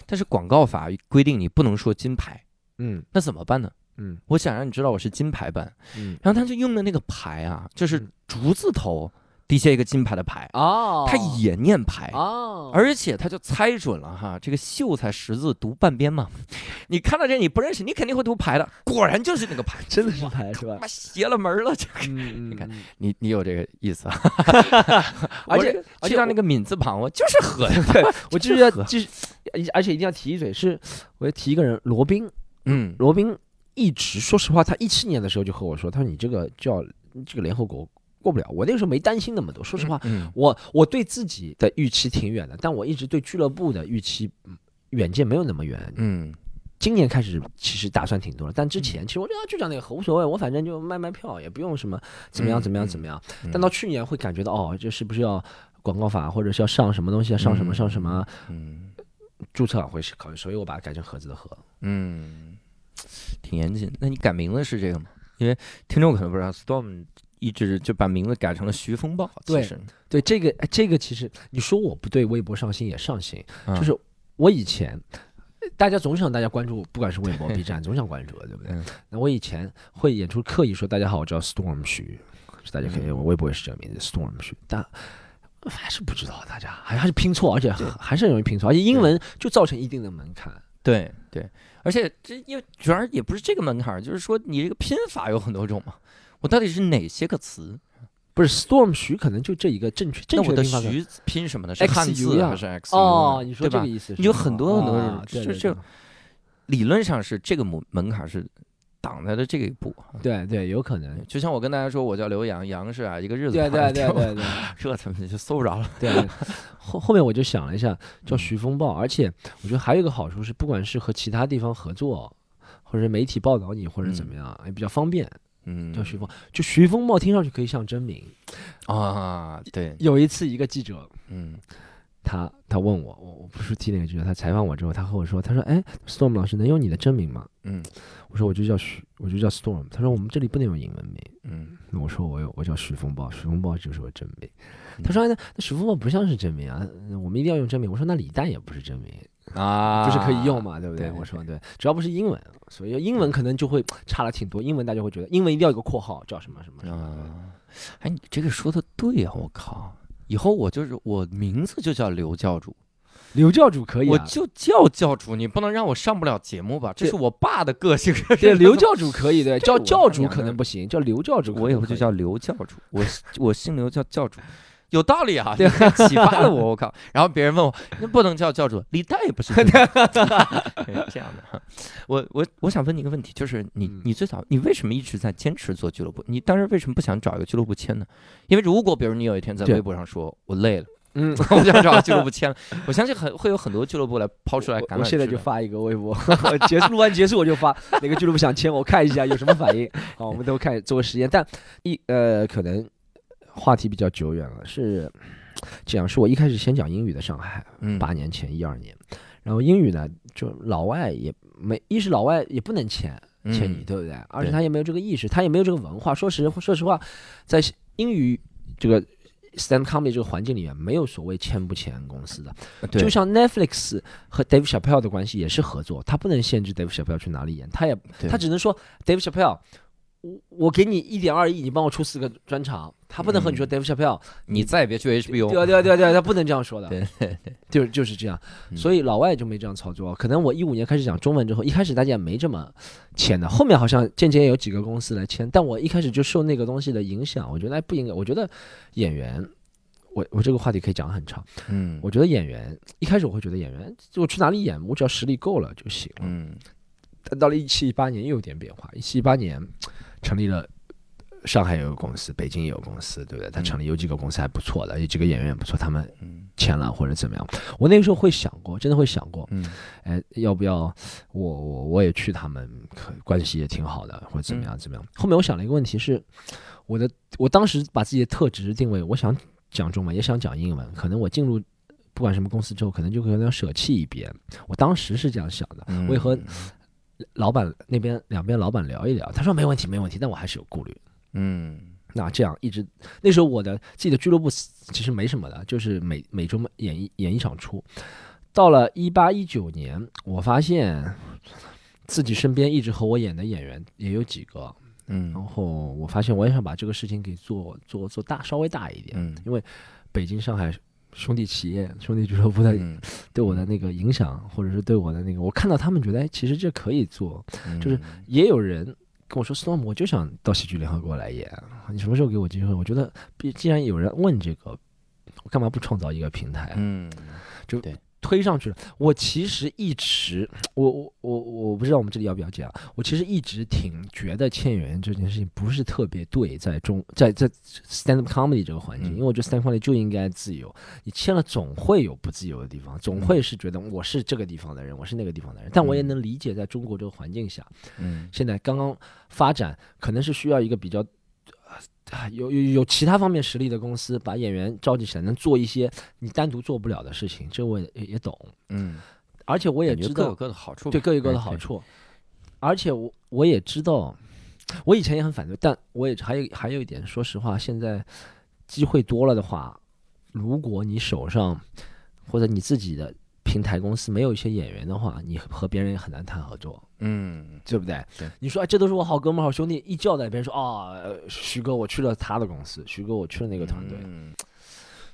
但是广告法规定你不能说金牌。嗯，那怎么办呢？嗯，我想让你知道我是金牌版，嗯，然后他就用的那个牌啊，就是竹字头底下一个金牌的牌哦，他也念牌哦，而且他就猜准了哈，这个秀才识字读半边嘛，你看到这你不认识，你肯定会读牌的，果然就是那个牌，真的是牌是吧？妈邪了门了，这个，你看你你有这个意思啊，而且而且那个敏字旁，我就是和，对我就是要就是，而且一定要提一嘴，是我要提一个人，罗宾，嗯，罗宾。一直说实话，他一七年的时候就和我说：“他说你这个叫这个联合国过不了。”我那个时候没担心那么多。说实话，我我对自己的预期挺远的，但我一直对俱乐部的预期远见没有那么远。嗯，今年开始其实打算挺多了，但之前其实我觉得就讲那个无所谓，我反正就卖卖票，也不用什么怎么样怎么样怎么样。但到去年会感觉到哦，这是不是要广告法，或者是要上什么东西，上什么上什么？嗯，注册会考虑，所以我把它改成盒子的盒。嗯。挺严谨，那你改名字是这个吗？因为听众可能不知道，Storm 一直就把名字改成了徐风暴。对，对，这个这个其实你说我不对，微博上新也上新，就是我以前大家总想大家关注，不管是微博、B 站，总想关注，对不对？那我以前会演出刻意说大家好，我叫 Storm 徐，大家可以，我微博也是这个名字 Storm 徐，但还是不知道，大家还还是拼错，而且还是很容易拼错，而且英文就造成一定的门槛。对对。而且这因为主要也不是这个门槛，就是说你这个拼法有很多种嘛。我到底是哪些个词？不是 storm 徐可能就这一个正确正确的徐拼什么呢？是汉字还是 x 哦，你说这个意思？你有很多很多种，就就理论上是这个门门槛是挡在了这一步。对对，有可能。就像我跟大家说，我叫刘洋，洋是啊，一个日子。对对对对对，这怎么就搜不着了？对。后后面我就想了一下，叫徐风暴，而且我觉得还有一个好处是，不管是和其他地方合作，或者媒体报道你，或者怎么样，也比较方便。嗯，叫徐风，就徐风暴听上去可以像真名啊。对，有一次一个记者，嗯。他他问我，我我不是替那个记者，他采访我之后，他和我说，他说，哎，Storm 老师能用你的真名吗？嗯，我说我就叫徐，我就叫 Storm。他说我们这里不能用英文名。嗯，那我说我有，我叫徐风暴，徐风暴就是我真名。他说，那那徐风暴不像是真名啊，我们一定要用真名。我说那李诞也不是真名啊，就是可以用嘛，对不对？我说对，只要不是英文，所以英文可能就会差了挺多。英文大家会觉得英文一定要有个括号，叫什么什么什么？哎，你这个说的对啊，我靠，以后我就是我名字就叫刘教主。刘教主可以，我就叫教主，你不能让我上不了节目吧？这是我爸的个性。对，刘教主可以，对，叫教主可能不行，叫刘教主。我以后就叫刘教主，我我姓刘，叫教主，有道理啊！对，启发了我，我靠！然后别人问我，那不能叫教主，李诞也不是这样的。我我我想问你一个问题，就是你你最早你为什么一直在坚持做俱乐部？你当时为什么不想找一个俱乐部签呢？因为如果比如你有一天在微博上说我累了。嗯，我想找俱乐部签了。我相信很会有很多俱乐部来抛出来。我现在就发一个微博，结束录完结束我就发，哪个俱乐部想签我看一下有什么反应。好，我们都看做个实验。但一呃，可能话题比较久远了，是这样，是我一开始先讲英语的上海，八年前一二年，然后英语呢，就老外也没，一是老外也不能签签你，对不对？而且他也没有这个意识，他也没有这个文化。说实说实话，在英语这个。Stand comedy 这个环境里面没有所谓签不签公司的，就像 Netflix 和 Dave Chappelle 的关系也是合作，他不能限制 Dave Chappelle 去哪里演，他也他只能说 Dave Chappelle，我我给你一点二亿，你帮我出四个专场，他不能和你说 Dave Chappelle，你再也别去 HBO，对对对对，他不能这样说的，对。对对，就是就是这样，所以老外就没这样操作。可能我一五年开始讲中文之后，一开始大家也没这么签的，后面好像渐渐有几个公司来签，但我一开始就受那个东西的影响，我觉得哎不应该，我觉得演员。我我这个话题可以讲很长，嗯，我觉得演员一开始我会觉得演员我去哪里演，我只要实力够了就行了，嗯，但到了一七一八年又有点变化，一七一八年成立了上海有个公司，北京也有公司，对不对？他成立有几个公司还不错的，有几个演员也不错，他们签了或者怎么样。我那个时候会想过，真的会想过，嗯，哎，要不要我我我也去他们，关系也挺好的，或者怎么样怎么样。后面我想了一个问题是，我的我当时把自己的特质定位，我想。讲中文也想讲英文，可能我进入不管什么公司之后，可能就可能要舍弃一边。我当时是这样想的，我也和老板那边两边老板聊一聊，他说没问题，没问题，但我还是有顾虑。嗯，那这样一直那时候我的自己的俱乐部其实没什么的，就是每每周演一演一场出。到了一八一九年，我发现自己身边一直和我演的演员也有几个。嗯，然后我发现我也想把这个事情给做做做大，稍微大一点。嗯，因为北京、上海兄弟企业、兄弟俱乐部的对我的那个影响，或者是对我的那个，我看到他们觉得，哎，其实这可以做。就是也有人跟我说，Storm，我就想到喜剧联合国来演，你什么时候给我机会？我觉得，既然有人问这个，我干嘛不创造一个平台？嗯，就对。推上去了。我其实一直，我我我我不知道我们这里要不要讲。我其实一直挺觉得签演员这件事情不是特别对，在中在在 stand up comedy 这个环境，因为我觉得 stand up comedy 就应该自由。你签了总会有不自由的地方，总会是觉得我是这个地方的人，我是那个地方的人。但我也能理解，在中国这个环境下，嗯，现在刚刚发展，可能是需要一个比较。啊，有有有其他方面实力的公司把演员召集起来，能做一些你单独做不了的事情，这我也也懂。嗯，而且我也知道各有各的好处，对各有各的好处。而且我我也知道，我以前也很反对，但我也还有还有一点，说实话，现在机会多了的话，如果你手上或者你自己的。平台公司没有一些演员的话，你和别人也很难谈合作，嗯，对不对？对，你说哎，这都是我好哥们、好兄弟，一叫在别人说啊，徐哥，我去了他的公司，徐哥，我去了那个团队，嗯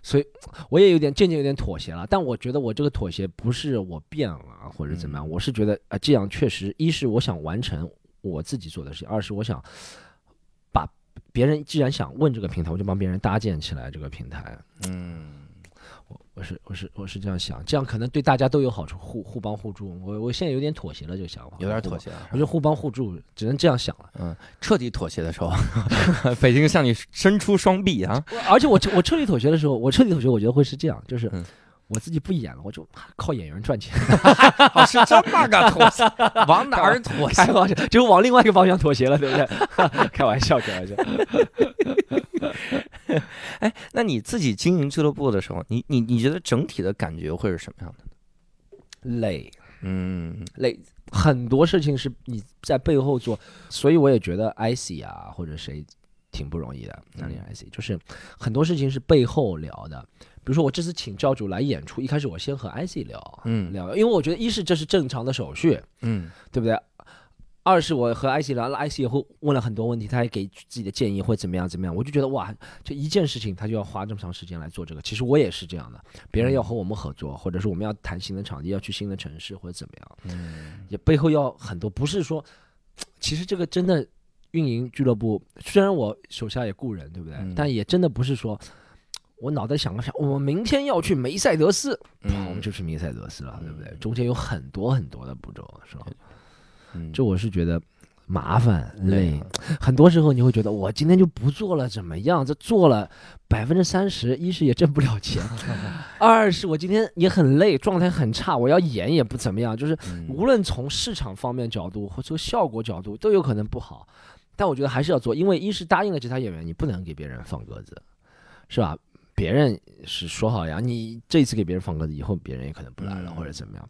所以我也有点渐渐有点妥协了。但我觉得我这个妥协不是我变了或者怎么样，我是觉得啊，这样确实，一是我想完成我自己做的事情，二是我想把别人既然想问这个平台，我就帮别人搭建起来这个平台。嗯。我是我是我是这样想，这样可能对大家都有好处，互互帮互助。我我现在有点妥协了这个想法，有点妥协了。我觉得互帮互助只能这样想了。嗯，彻底妥协的时候，北京向你伸出双臂啊！而且我我彻底妥协的时候，我彻底妥协，我觉得会是这样，就是我自己不演了，我就靠演员赚钱。是这么个妥协，往哪儿妥协？就往另外一个方向妥协了，对不对？开玩笑，开玩笑。哎，那你自己经营俱乐部的时候，你你你觉得整体的感觉会是什么样的？累，嗯，累，很多事情是你在背后做，所以我也觉得 IC 啊或者谁挺不容易的。那里 IC 就是很多事情是背后聊的，比如说我这次请教主来演出，一开始我先和 IC 聊，嗯，聊，因为我觉得一是这是正常的手续，嗯，对不对？二是我和艾希聊了，艾希也会问了很多问题，他也给自己的建议，会怎么样怎么样。我就觉得哇，这一件事情他就要花这么长时间来做这个。其实我也是这样的，别人要和我们合作，或者是我们要谈新的场地，要去新的城市或者怎么样，嗯，也背后要很多。不是说，其实这个真的运营俱乐部，虽然我手下也雇人，对不对？但也真的不是说我脑袋想了想，我们明天要去梅赛德斯，我们就是梅赛德斯了，对不对？中间有很多很多的步骤，是吧？这我是觉得麻烦累，很多时候你会觉得我今天就不做了怎么样？这做了百分之三十，一是也挣不了钱，二是我今天也很累，状态很差，我要演也不怎么样。就是无论从市场方面角度或从效果角度都有可能不好，但我觉得还是要做，因为一是答应了其他演员，你不能给别人放鸽子，是吧？别人是说好呀，你这次给别人放鸽子，以后别人也可能不来了或者怎么样。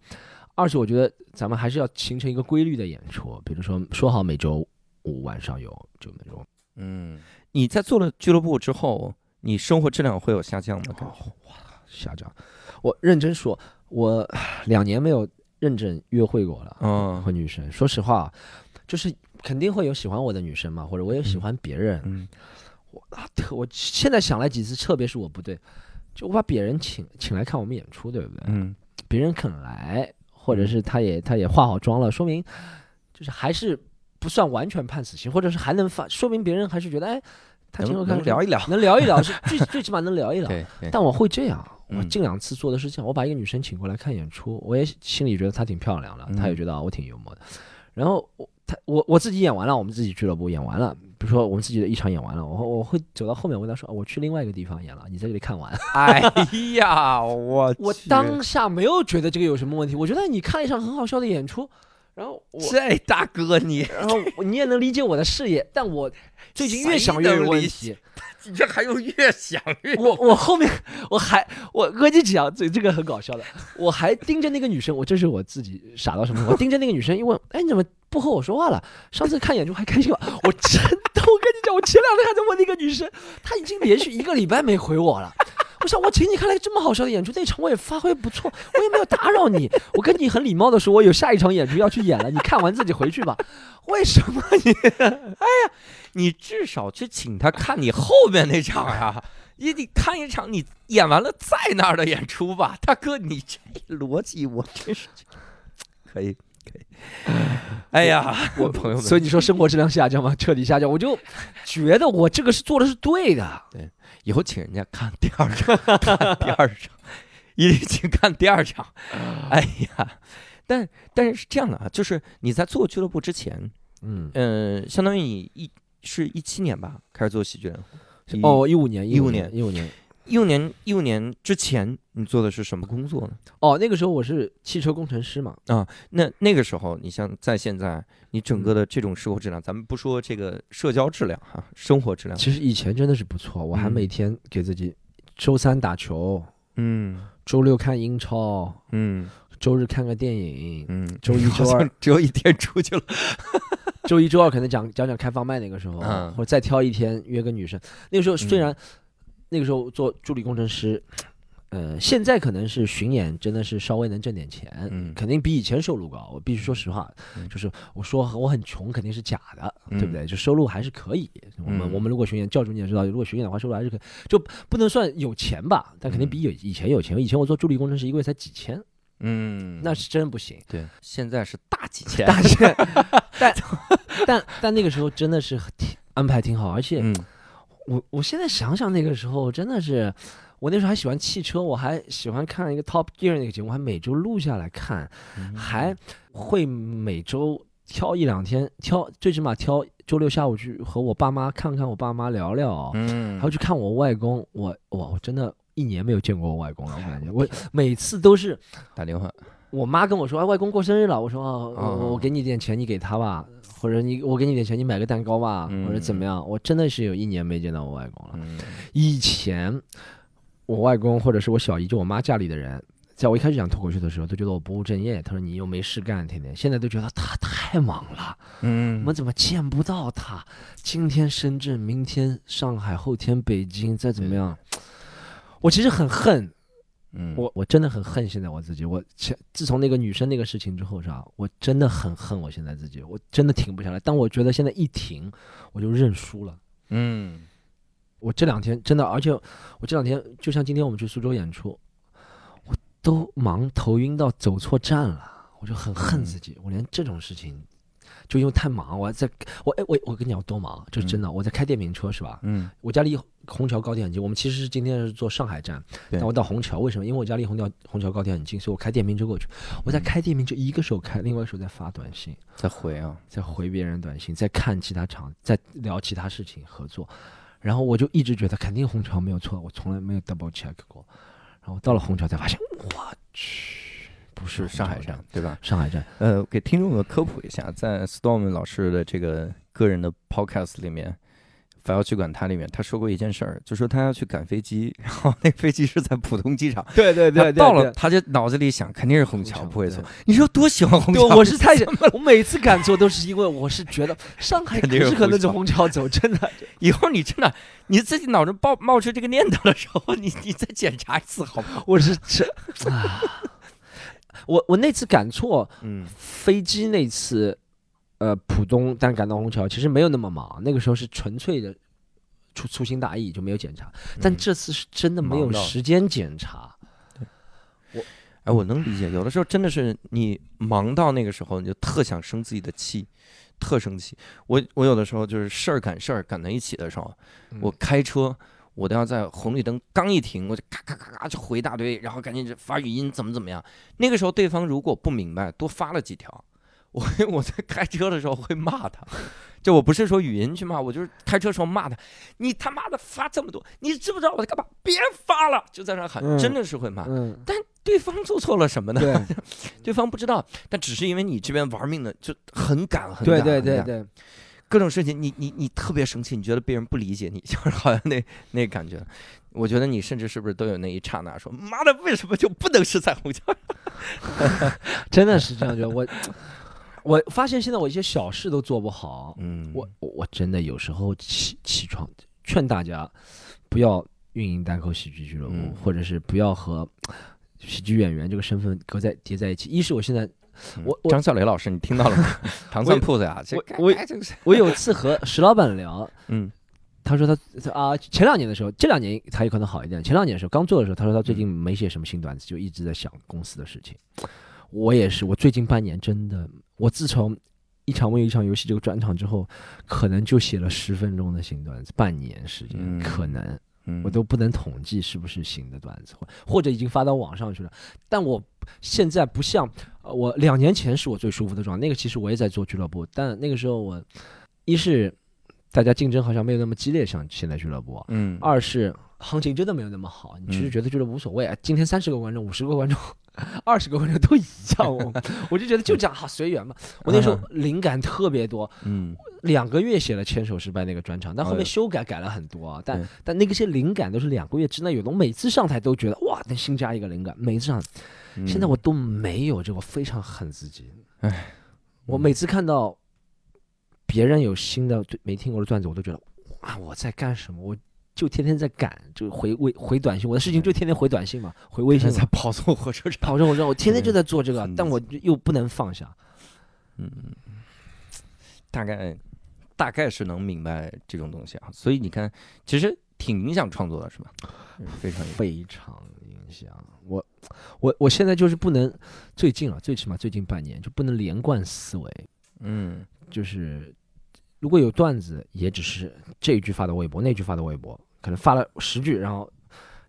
二是我觉得咱们还是要形成一个规律的演出，比如说说好每周五晚上有就那种。嗯，你在做了俱乐部之后，你生活质量会有下降吗？哇，下降！我认真说，我两年没有认真约会过了。嗯，和女生，说实话，就是肯定会有喜欢我的女生嘛，或者我也喜欢别人。嗯，我特我现在想来几次，特别是我不对，就我把别人请请来看我们演出，对不对？嗯，别人肯来。或者是他也他也化好妆了，说明就是还是不算完全判死刑，或者是还能发，说明别人还是觉得哎，他挺好看，聊一聊，能聊一聊是最最起码能聊一聊。但我会这样，我近两次做的是这样，我把一个女生请过来看演出，我也心里觉得她挺漂亮的，她也觉得我挺幽默的，然后我他我我自己演完了，我们自己俱乐部演完了。比如说我们自己的一场演完了，我我会走到后面，我跟他说，我去另外一个地方演了，你在这里看完。哎呀，我我当下没有觉得这个有什么问题，我觉得你看了一场很好笑的演出，然后我这大哥你，然后你也能理解我的事业，但我最近越想越有问题。你这还用越想越……我我后面我还我跟你讲，这这个很搞笑的，我还盯着那个女生，我这是我自己傻到什么？我盯着那个女生，因为哎，你怎么？不和我说话了。上次看演出还开心吗，我真的，我跟你讲，我前两天还在问那个女生，她已经连续一个礼拜没回我了。我想，我请你看了这么好笑的演出，那场我也发挥不错，我也没有打扰你。我跟你很礼貌的说，我有下一场演出要去演了，你看完自己回去吧。为什么你？哎呀，你至少去请他看你后面那场呀，也得看一场你演完了在那儿的演出吧，大哥，你这逻辑我真是可以。可以哎呀，我 朋友们，所以你说生活质量下降吗？彻底下降，我就觉得我这个是做的是对的。对，以后请人家看第二场，看第二场，一定请看第二场。哎呀，但但是是这样的啊，就是你在做俱乐部之前，嗯嗯，相当于你一是一七年吧开始做喜剧人，哦，一五年，一五年，一五年。一五年，一五年之前你做的是什么工作呢？哦，那个时候我是汽车工程师嘛。啊，那那个时候，你像在现在，你整个的这种生活质量，咱们不说这个社交质量哈，生活质量，其实以前真的是不错。我还每天给自己周三打球，嗯，周六看英超，嗯，周日看个电影，嗯，周一周二只有一天出去了，周一周二可能讲讲讲开放麦那个时候，或者再挑一天约个女生。那个时候虽然。那个时候做助理工程师，呃，现在可能是巡演，真的是稍微能挣点钱，嗯，肯定比以前收入高。我必须说实话，就是我说我很穷肯定是假的，对不对？就收入还是可以。我们我们如果巡演，教主你也知道，如果巡演的话，收入还是可以，就不能算有钱吧，但肯定比有以前有钱。以前我做助理工程师一个月才几千，嗯，那是真不行。对，现在是大几千，大几千。但 但但那个时候真的是挺安排挺好，而且。我我现在想想那个时候真的是，我那时候还喜欢汽车，我还喜欢看一个 Top Gear 那个节目，还每周录下来看，还会每周挑一两天，挑最起码挑周六下午去和我爸妈看看我爸妈聊聊，嗯，还要去看我外公，我我，我真的一年没有见过我外公了，我感觉。我每次都是打电话，我妈跟我说，哎，外公过生日了，我说哦，哦。我我给你点钱，你给他吧，或者你我给你点钱，你买个蛋糕吧，嗯。或者怎么样，我真的是有一年没见到我外公了。嗯。以前我外公或者是我小姨，就我妈家里的人，在我一开始讲脱口秀的时候，都觉得我不务正业。他说你又没事干，天天。现在都觉得他太忙了，我嗯们怎么见不到他？今天深圳，明天上海，后天北京，再怎么样？我其实很恨，嗯，我我真的很恨现在我自己。我前自从那个女生那个事情之后，是吧？我真的很恨我现在自己，我真的停不下来。但我觉得现在一停，我就认输了。嗯我这两天真的，而且我这两天就像今天我们去苏州演出，我都忙头晕到走错站了，我就很恨自己。我连这种事情，就因为太忙，我还在我哎我我跟你讲我多忙，这是真的。我在开电瓶车是吧？嗯我家离虹桥高铁很近，我们其实是今天是坐上海站，但我到虹桥，为什么？因为我家离虹桥虹桥高铁很近，所以我开电瓶车过去。我在开电瓶车，一个手开，另外一个手在发短信，在回啊，在回别人短信，在看其他场，在聊其他事情合作，然后我就一直觉得肯定虹桥没有错，我从来没有 double check 过，然后到了虹桥才发现，我去，不是是上海站，对吧？上海站，呃，给听众们科普一下，在 Storm 老师的这个个人的 podcast 里面，《反要去管他》里面，他说过一件事儿，就说他要去赶飞机，然后那飞机是在浦东机场，对对对到了，他就脑子里想肯定是虹桥，不会错。你说多喜欢虹对，桥？我是太，我每次赶错都是因为我是觉得上海肯定是是可能虹桥走，真的。以后你真的你自己脑中冒冒出这个念头的时候，你你再检查一次好不好？我是这 啊，我我那次赶错嗯飞机那次，呃，浦东但赶到虹桥，其实没有那么忙，那个时候是纯粹的粗粗心大意就没有检查，但嗯这次是真的没有时间检查。我哎，我能理解，有的时候真的是你忙到那个时候，你就特想生自己的气，特生气。我我有的时候就是事儿赶事儿赶在一起的时候，我开车，我都要在红绿灯刚一停，我就咔咔咔咔就回一大堆，然后赶紧就发语音怎么怎么样。那个时候对方如果不明白，多发了几条，我我在开车的时候会骂他。就我不是说语音去骂，我就是开车时候骂他，你他妈的发这么多，你知不知道我在干嘛？别发了，就在那喊，嗯真的是会骂。但，对方做错了什么呢？对 对方不知道，但只是因为你这边玩命的就很赶，很对赶，很赶，对对对，各种事情你你你特别生气，你觉得别人不理解你，就是好像那那感觉。我觉得你甚至是不是都有那一刹那说，妈的，为什么就不能是彩虹桥？真的是这样觉得。我我发现现在我一些小事都做不好，嗯我我我真的有时候起起床劝大家不要运营单口喜剧俱乐部，嗯或者是不要和喜剧演员这个身份搁在叠在一起。一是我现在我我张笑雷老师，你听到了吗？糖蒜铺子呀，这我我我有一次和石老板聊，嗯他说他他啊、前两年的时候，这两年他有可能好一点。前两年的时候刚做的时候，他说他最近没写什么新段子，就一直在想公司的事情。我也是，我最近半年真的，我自从一场问一场游戏这个专场之后，可能就写了十分钟的新段子，半年时间，嗯可能嗯我都不能统计是不是新的段子，或或者已经发到网上去了。但我现在不像呃我两年前是我最舒服的状态，那个其实我也在做俱乐部，但那个时候我一是大家竞争好像没有那么激烈，像现在俱乐部二是行情真的没有那么好，你其实嗯觉得觉得无所谓啊。今天三十个观众、五十个观众、二十个观众都一样，我我就觉得就这样好随缘嘛。我那时候灵感特别多，嗯两个月写了《牵手失败》那个专场，但后面修改改了很多啊。但对但那个些灵感都是两个月之内有的，我每次上台都觉得哇，能新加一个灵感，每次上，嗯现在我都没有这个，我非常恨自己。唉，我每次看到别人有新的对没听过的段子，我都觉得啊，我在干什么？我就天天在赶，就回微回短信，我的事情就天天回短信嘛，回微信嘛。在跑错火车站。跑着我说我天天就在做这个，但我又不能放下。嗯，大概大概是能明白这种东西啊，所以你看，其实挺影响创作的，是吧？嗯。非常有非常影响。我，我我现在就是不能，最近啊，最起码最近半年就不能连贯思维，嗯。就是如果有段子，也只是这一句发的微博，那句发的微博，可能发了十句，然后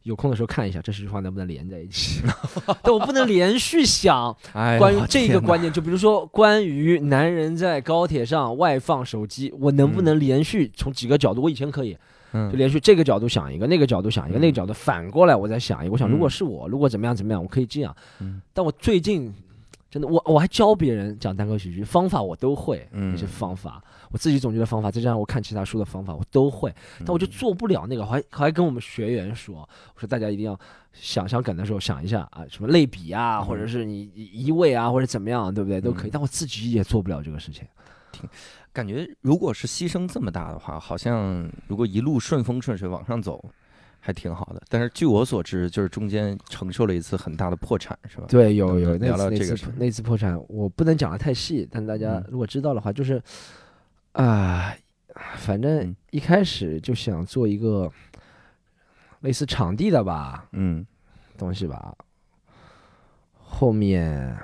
有空的时候看一下这十句话能不能连在一起，但我不能连续想 关于这个观念，就比如说关于男人在高铁上外放手机，我能不能连续从几个角度？我以前可以，就嗯连续这个角度想一个，那个角度想一个，嗯。那个角度反过来我再想一个。我想，嗯如果是我，如果怎么样怎么样，我可以这样。嗯。但我最近真的，我我还教别人讲单口喜剧方法，我都会，嗯。那些方法，我自己总结的方法，再加上我看其他书的方法，我都会。但我就做不了那个，我还还跟我们学员说，我说大家一定要想想梗的时候想一下啊，什么类比啊，嗯或者是你移位啊，或者怎么样，对不对？都可以。嗯但我自己也做不了这个事情。挺感觉如果是牺牲这么大的话，好像如果一路顺风顺水往上走，还挺好的。但是据我所知，就是中间承受了一次很大的破产，是吧？对，有有那次那次这个那次破产，我不能讲的太细，但大家嗯如果知道的话，就是啊、反正嗯。一开始就想做一个类似场地的吧嗯。东西吧，后面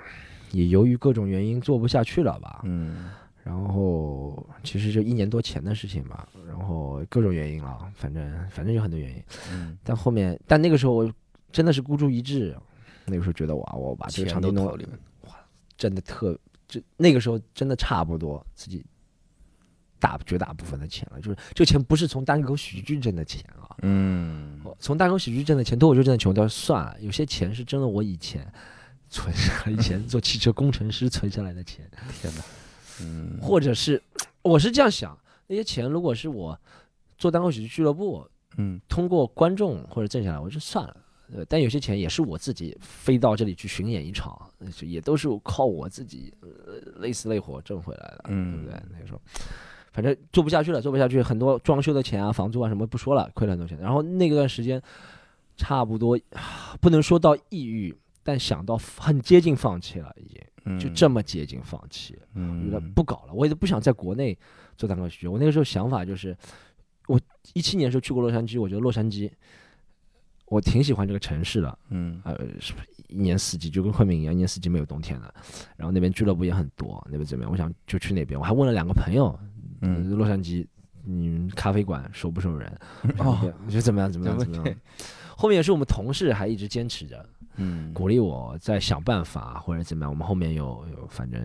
也由于各种原因做不下去了吧，嗯。然后其实就一年多前的事情吧，然后各种原因了，反正反正有很多原因。嗯，但后面，但那个时候我真的是孤注一掷，那个时候觉得哇，我把这个场地弄都投里面真的特，就那个时候真的差不多自己大绝大部分的钱了，就是这个钱不是从单口喜剧挣的钱啊，嗯从单口喜剧挣的钱，脱口秀挣的钱我都要算了，有些钱是真的我以前存下来，以前做汽车工程师存下来的钱，天哪，嗯或者是我是这样想，那些钱如果是我做单口喜剧俱乐部嗯通过观众或者挣下来，我就算了。呃，但有些钱也是我自己飞到这里去巡演一场，也都是靠我自己呃累死累活挣回来的，嗯对不对？那个时候，反正做不下去了，做不下去，很多装修的钱啊、房租啊什么不说了，亏了很多钱。然后那段时间，差不多啊不能说到抑郁，但想到很接近放弃了，已经嗯，就这么接近放弃。我嗯觉得不搞了，我也不想在国内做单口喜剧。我那个时候想法就是，我一七年的时候去过洛杉矶，我觉得洛杉矶，我挺喜欢这个城市的，嗯呃，一年四季就跟昆明一样，一年四季没有冬天的。然后那边俱乐部也很多，那边怎么样？我想就去那边。我还问了两个朋友，嗯洛杉矶，嗯，咖啡馆收不收人？哦我觉得怎么样？怎么样？怎么样？后面也是我们同事还一直坚持着，嗯鼓励我在想办法或者怎么样。我们后面有有，反正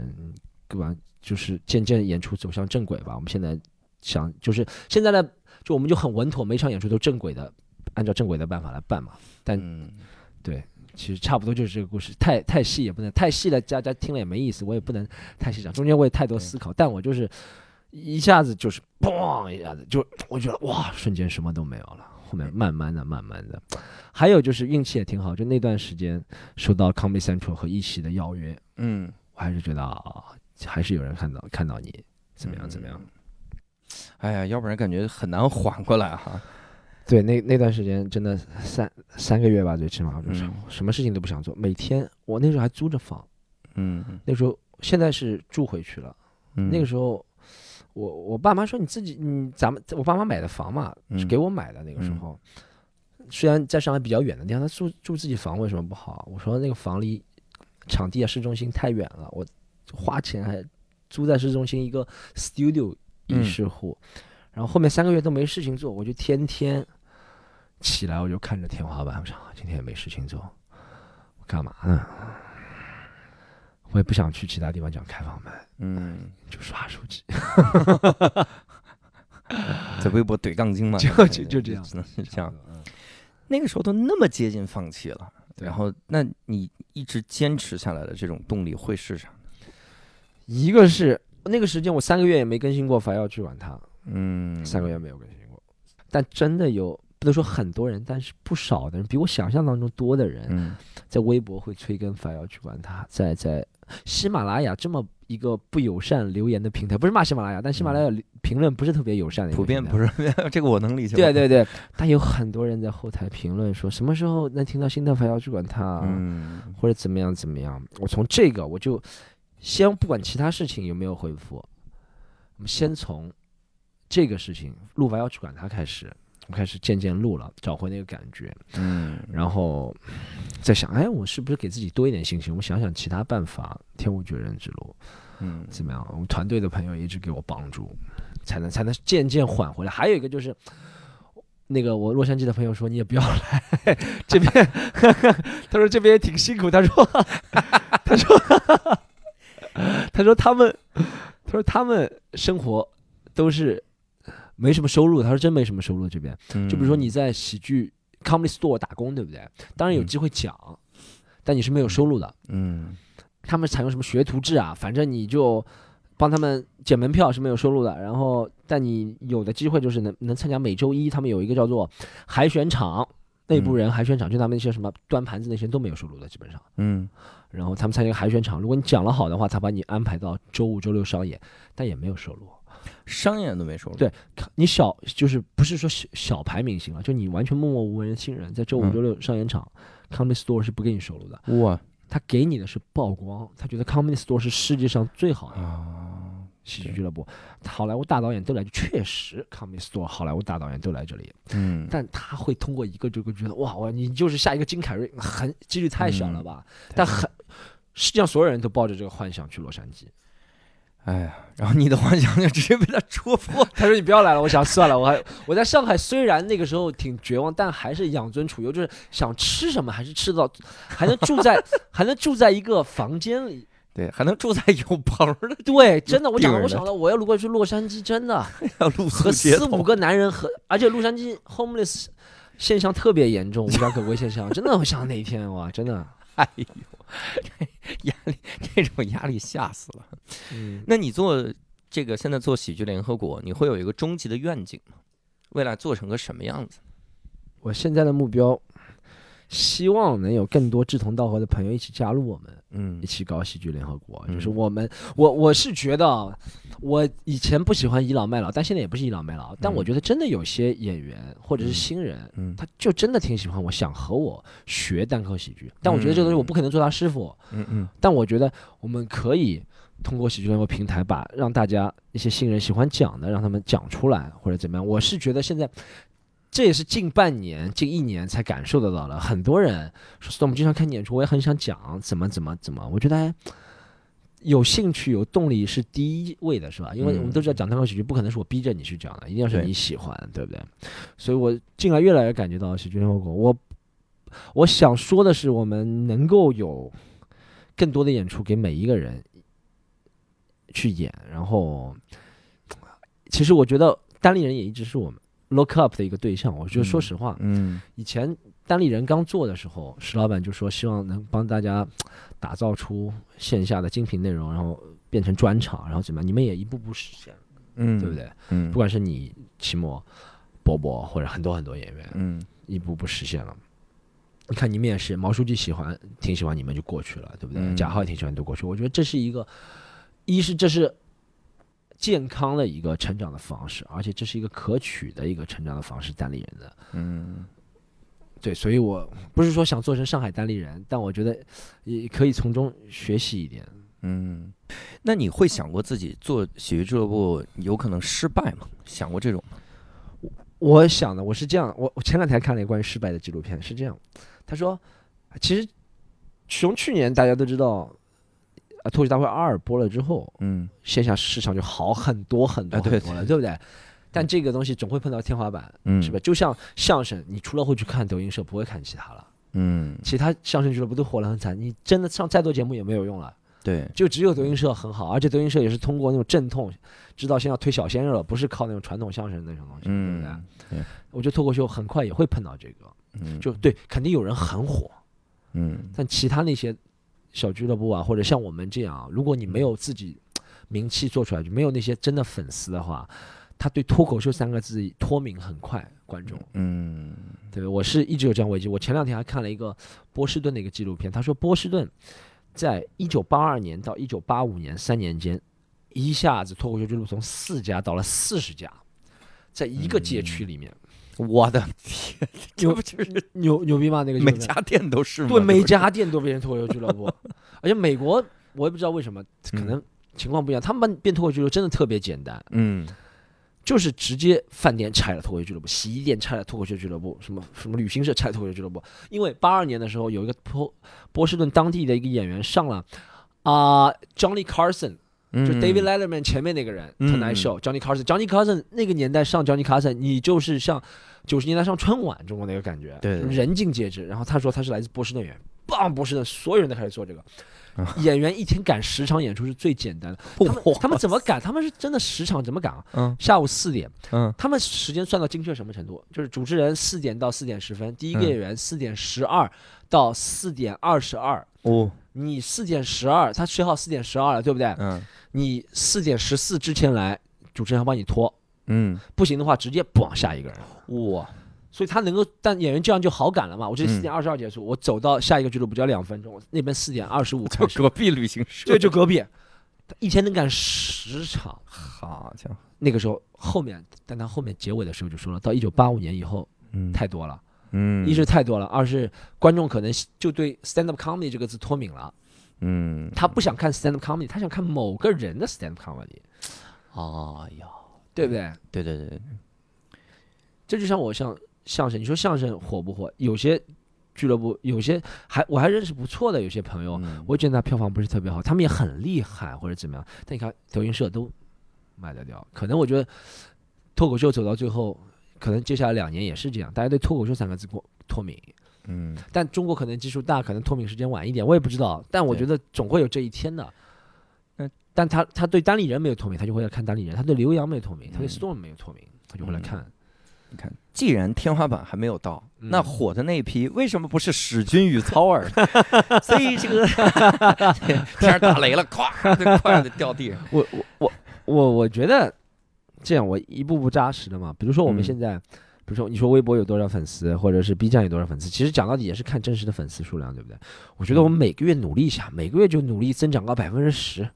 对吧，就是渐渐演出走向正轨吧。我们现在想就是现在呢，就我们就很稳妥，每场演出都正轨的，按照正轨的办法来办嘛。但嗯其实差不多就是这个故事，太太细也不能太细了，大家听了也没意思，我也不能太细讲。中间我也太多思考，但我就是一下子就是嘣一下子就我觉得哇，瞬间什么都没有了。后面慢慢的、慢慢的，还有就是运气也挺好，就那段时间收到 Comedy Central 和一席的邀约，嗯我还是觉得啊，还是有人看到看到你怎么样怎么样。哎呀，要不然感觉很难缓过来哈。对，那那段时间真的三三个月吧，最起码就是嗯什么事情都不想做，每天我那时候还租着房，嗯那时候现在是住回去了。嗯，那个时候，我我爸妈说你自己，你咱们我爸妈买的房嘛，是嗯给我买的。那个时候，虽然在上海比较远的地方，他住住自己房为什么不好？我说那个房离场地啊市中心太远了，我花钱还租在市中心一个 studio 嗯一室户，然后后面三个月都没事情做，我就天天起来我就看着天花板，我想啊今天也没事情做，我干嘛呢？我也不想去其他地方讲开放麦。嗯，就刷手机，在微博怼杠精嘛，就就就这样只能是这样。嗯。那个时候都那么接近放弃了，然后那你一直坚持下来的这种动力会是啥？一个是那个时间我三个月也没更新过，反要去管它，嗯，三个月没有更新过。但真的有不能说很多人，但是不少的人，比我想象当中多的人，嗯在微博会催更反要去管他，在在喜马拉雅这么一个不友善留言的平台，不是骂喜马拉雅，但喜马拉雅评论不是特别友善的一个普遍不是 这个我能理解。对，对对，但有很多人在后台评论说，什么时候能听到新的反要去管它？嗯或者怎么样怎么样。我从这个我就先不管其他事情有没有回复，我们先从这个事情录完要去管它开始，我开始渐渐录了，找回那个感觉，嗯然后在想，哎，我是不是给自己多一点信心？我想想其他办法，天无绝人之路，嗯怎么样？我们团队的朋友一直给我帮助，才能才能渐渐缓回来。还有一个就是。那个我洛杉矶的朋友说你也不要来这边，他说这边也挺辛苦，他说他说他说他们他说他们生活都是没什么收入，他说真没什么收入这边，就比如说你在喜剧 comedy store 打工，对不对？当然有机会讲，但你是没有收入的。嗯，他们采用什么学徒制啊？反正你就帮他们捡门票是没有收入的。然后，但你有的机会就是能能参加每周一他们有一个叫做海选场，内部人海选场，就他们那些什么端盘子那些都没有收入的，基本上。嗯，然后他们参加一个海选场，如果你讲了好的话，他把你安排到周五、周六上演，但也没有收入。商演都没收入。对，你小就是不是说小小牌明星了，就你完全默默无闻的新人，在周五、周六上演场，Comedy Store 是不给你收入的。哇，他给你的是曝光，他觉得 Comedy Store 是世界上最好的喜剧俱乐部，好莱坞大导演都来，确实 Comedy Store 好莱坞大导演都来这里。嗯，但他会通过一个这个觉得哇，哇你就是下一个金凯瑞，很几率太小了吧？但很，实际上所有人都抱着这个幻想去洛杉矶。哎呀，然后你的幻想就直接被他戳破。他说：“你不要来了。”我想算了，我还我在上海，虽然那个时候挺绝望，但还是养尊处优，就是想吃什么还是吃到，还能住在 还能住在一个房间里，对，还能住在有棚的。对，真的，我讲我想到我要如果去洛杉矶，真的和四五个男人和，而且洛杉矶 homeless 现象特别严重，无家可归现象，真的，我想那一天哇，真的。哎呦，压力这种压力吓死了。嗯，那你做这个现在做喜剧联合国，你会有一个终极的愿景吗？未来做成个什么样子？我现在的目标，希望能有更多志同道合的朋友一起加入我们，嗯，一起搞喜剧联合国。就是我们，我我是觉得。我以前不喜欢倚老卖老，但现在也不是倚老卖老。但我觉得真的有些演员或者是新人，他就真的挺喜欢我，想和我学单口喜剧。但我觉得这个东西我不可能做他师傅。嗯嗯。但我觉得我们可以通过喜剧联合平台，把让大家一些新人喜欢讲的，让他们讲出来或者怎么样。我是觉得现在这也是近半年、近一年才感受得到了。很多人说我们经常看演出，我也很想讲怎么怎么怎么。我觉得。有兴趣、有动力是第一位的，是吧？因为我们都知道讲单口喜剧不可能是我逼着你去讲的，一定要是你喜欢，对不对？所以我近来越来越感觉到喜剧联合国，我我想说的是，我们能够有更多的演出给每一个人去演。然后，其实我觉得单立人也一直是我们 look up 的一个对象。我觉得说实话，嗯，以前。单立人刚做的时候，石老板就说希望能帮大家打造出线下的精品内容，然后变成专场，然后怎么样？你们也一步步实现了，嗯，对不对？嗯，不管是你齐墨、波波或者很多很多演员，嗯，一步步实现了。你看你们也是，毛书记喜欢，挺喜欢你们就过去了，对不对？贾浩也挺喜欢，就过去。我觉得这是一个，一是这是健康的一个成长的方式，而且这是一个可取的一个成长的方式。单立人的，嗯。对，所以我不是说想做成上海单立人，但我觉得也可以从中学习一点。嗯，那你会想过自己做喜剧俱乐部有可能失败吗？想过这种吗？我想的，我是这样，我我前两天看了一个关于失败的纪录片，是这样，他说，其实从去年大家都知道，啊，脱口秀大会二播了之后，嗯，线下市场就好很多很多很多了，对不对？但这个东西总会碰到天花板，嗯，是吧？就像相声，你除了会去看德云社，不会看其他了，嗯，其他相声俱乐部都火得很惨，你真的上再多节目也没有用了，对，就只有德云社很好，而且德云社也是通过那种阵痛，知道现在要推小鲜肉了，不是靠那种传统相声那种东西，对不对？我觉得脱口秀很快也会碰到这个，嗯，就对，肯定有人很火，嗯，但其他那些小俱乐部啊，或者像我们这样，如果你没有自己名气做出来，就没有那些真的粉丝的话。他对脱口秀三个字脱敏很快，观众，嗯，对，我是一直有这样危机。我前两天还看了一个波士顿的一个纪录片，他说波士顿在一九八二年到一九八五年三年间，一下子脱口秀俱乐部从四家到了四十家，在一个街区里面，我的天，这不就是牛牛逼吗？那个每家店都是，对，每家店都变成脱口秀俱乐部，而且美国我也不知道为什么，可能情况不一样，他们变脱口秀俱乐部真的特别简单，嗯。就是直接饭店拆了脱口秀俱乐部，洗衣店拆了脱口秀俱乐部，什么什么旅行社拆脱口秀俱乐部。因为八二年的时候，有一个波波士顿当地的一个演员上了啊，Johnny Carson 就 David Letterman 前面那个人特难受，Johnny Carson，Johnny Carson 那个年代上 Johnny Carson，你就是像九十年代上春晚中国那个感觉，对，人尽皆知。然后他说他是来自波士顿演员，棒波士顿，所有人都开始做这个。演员一天赶十场演出是最简单的，他们他们怎么赶？他们是真的十场怎么赶啊？嗯，下午四点，嗯，他们时间算到精确什么程度？就是主持人四点到四点十分，第一个演员四点十二到四点二十二。哦，你四点十二，他学好四点十二了，对不对？嗯。你四点十四之前来，主持人要帮你拖，嗯，不行的话直接往下一个人，哇，所以他能够，但演员这样就好赶了嘛。我这四点二十二结束，我走到下一个俱乐部就要两分钟，那边四点二十五开始。隔壁旅行社，对，就隔壁，一天能赶十场，好家伙！那个时候后面，但他后面结尾的时候就说了，到一九八五年以后，嗯，太多了，嗯，一是太多了，二是观众可能就对 stand up comedy 这个字脱敏了。嗯，他不想看 stand up comedy，他想看某个人的 stand up comedy。哎呀，对不对？对对对，这就像我像相声，你说相声火不火？有些俱乐部，有些还我还认识不错的有些朋友，我觉得他票房不是特别好，他们也很厉害或者怎么样。但你看德云社都卖得掉，可能我觉得脱口秀走到最后，可能接下来两年也是这样，大家对脱口秀三个字过脱敏。嗯，但中国可能基数大，可能脱敏时间晚一点，我也不知道。但我觉得总会有这一天的。嗯，但他他对单立人没有脱敏，他就会来看单立人；他对刘洋没有脱敏，他对 Storm 没有脱敏，他就会来看。你看，既然天花板还没有到，那火的那一批为什么不是史军与操尔？所以这个 天打雷了，咵，就快的掉地上。我我我我我觉得这样，我一步步扎实的嘛。比如说我们现在。比如说，你说微博有多少粉丝，或者是 B 站有多少粉丝？其实讲到底也是看真实的粉丝数量，对不对？我觉得我们每个月努力一下，每个月就努力增长个百分之十，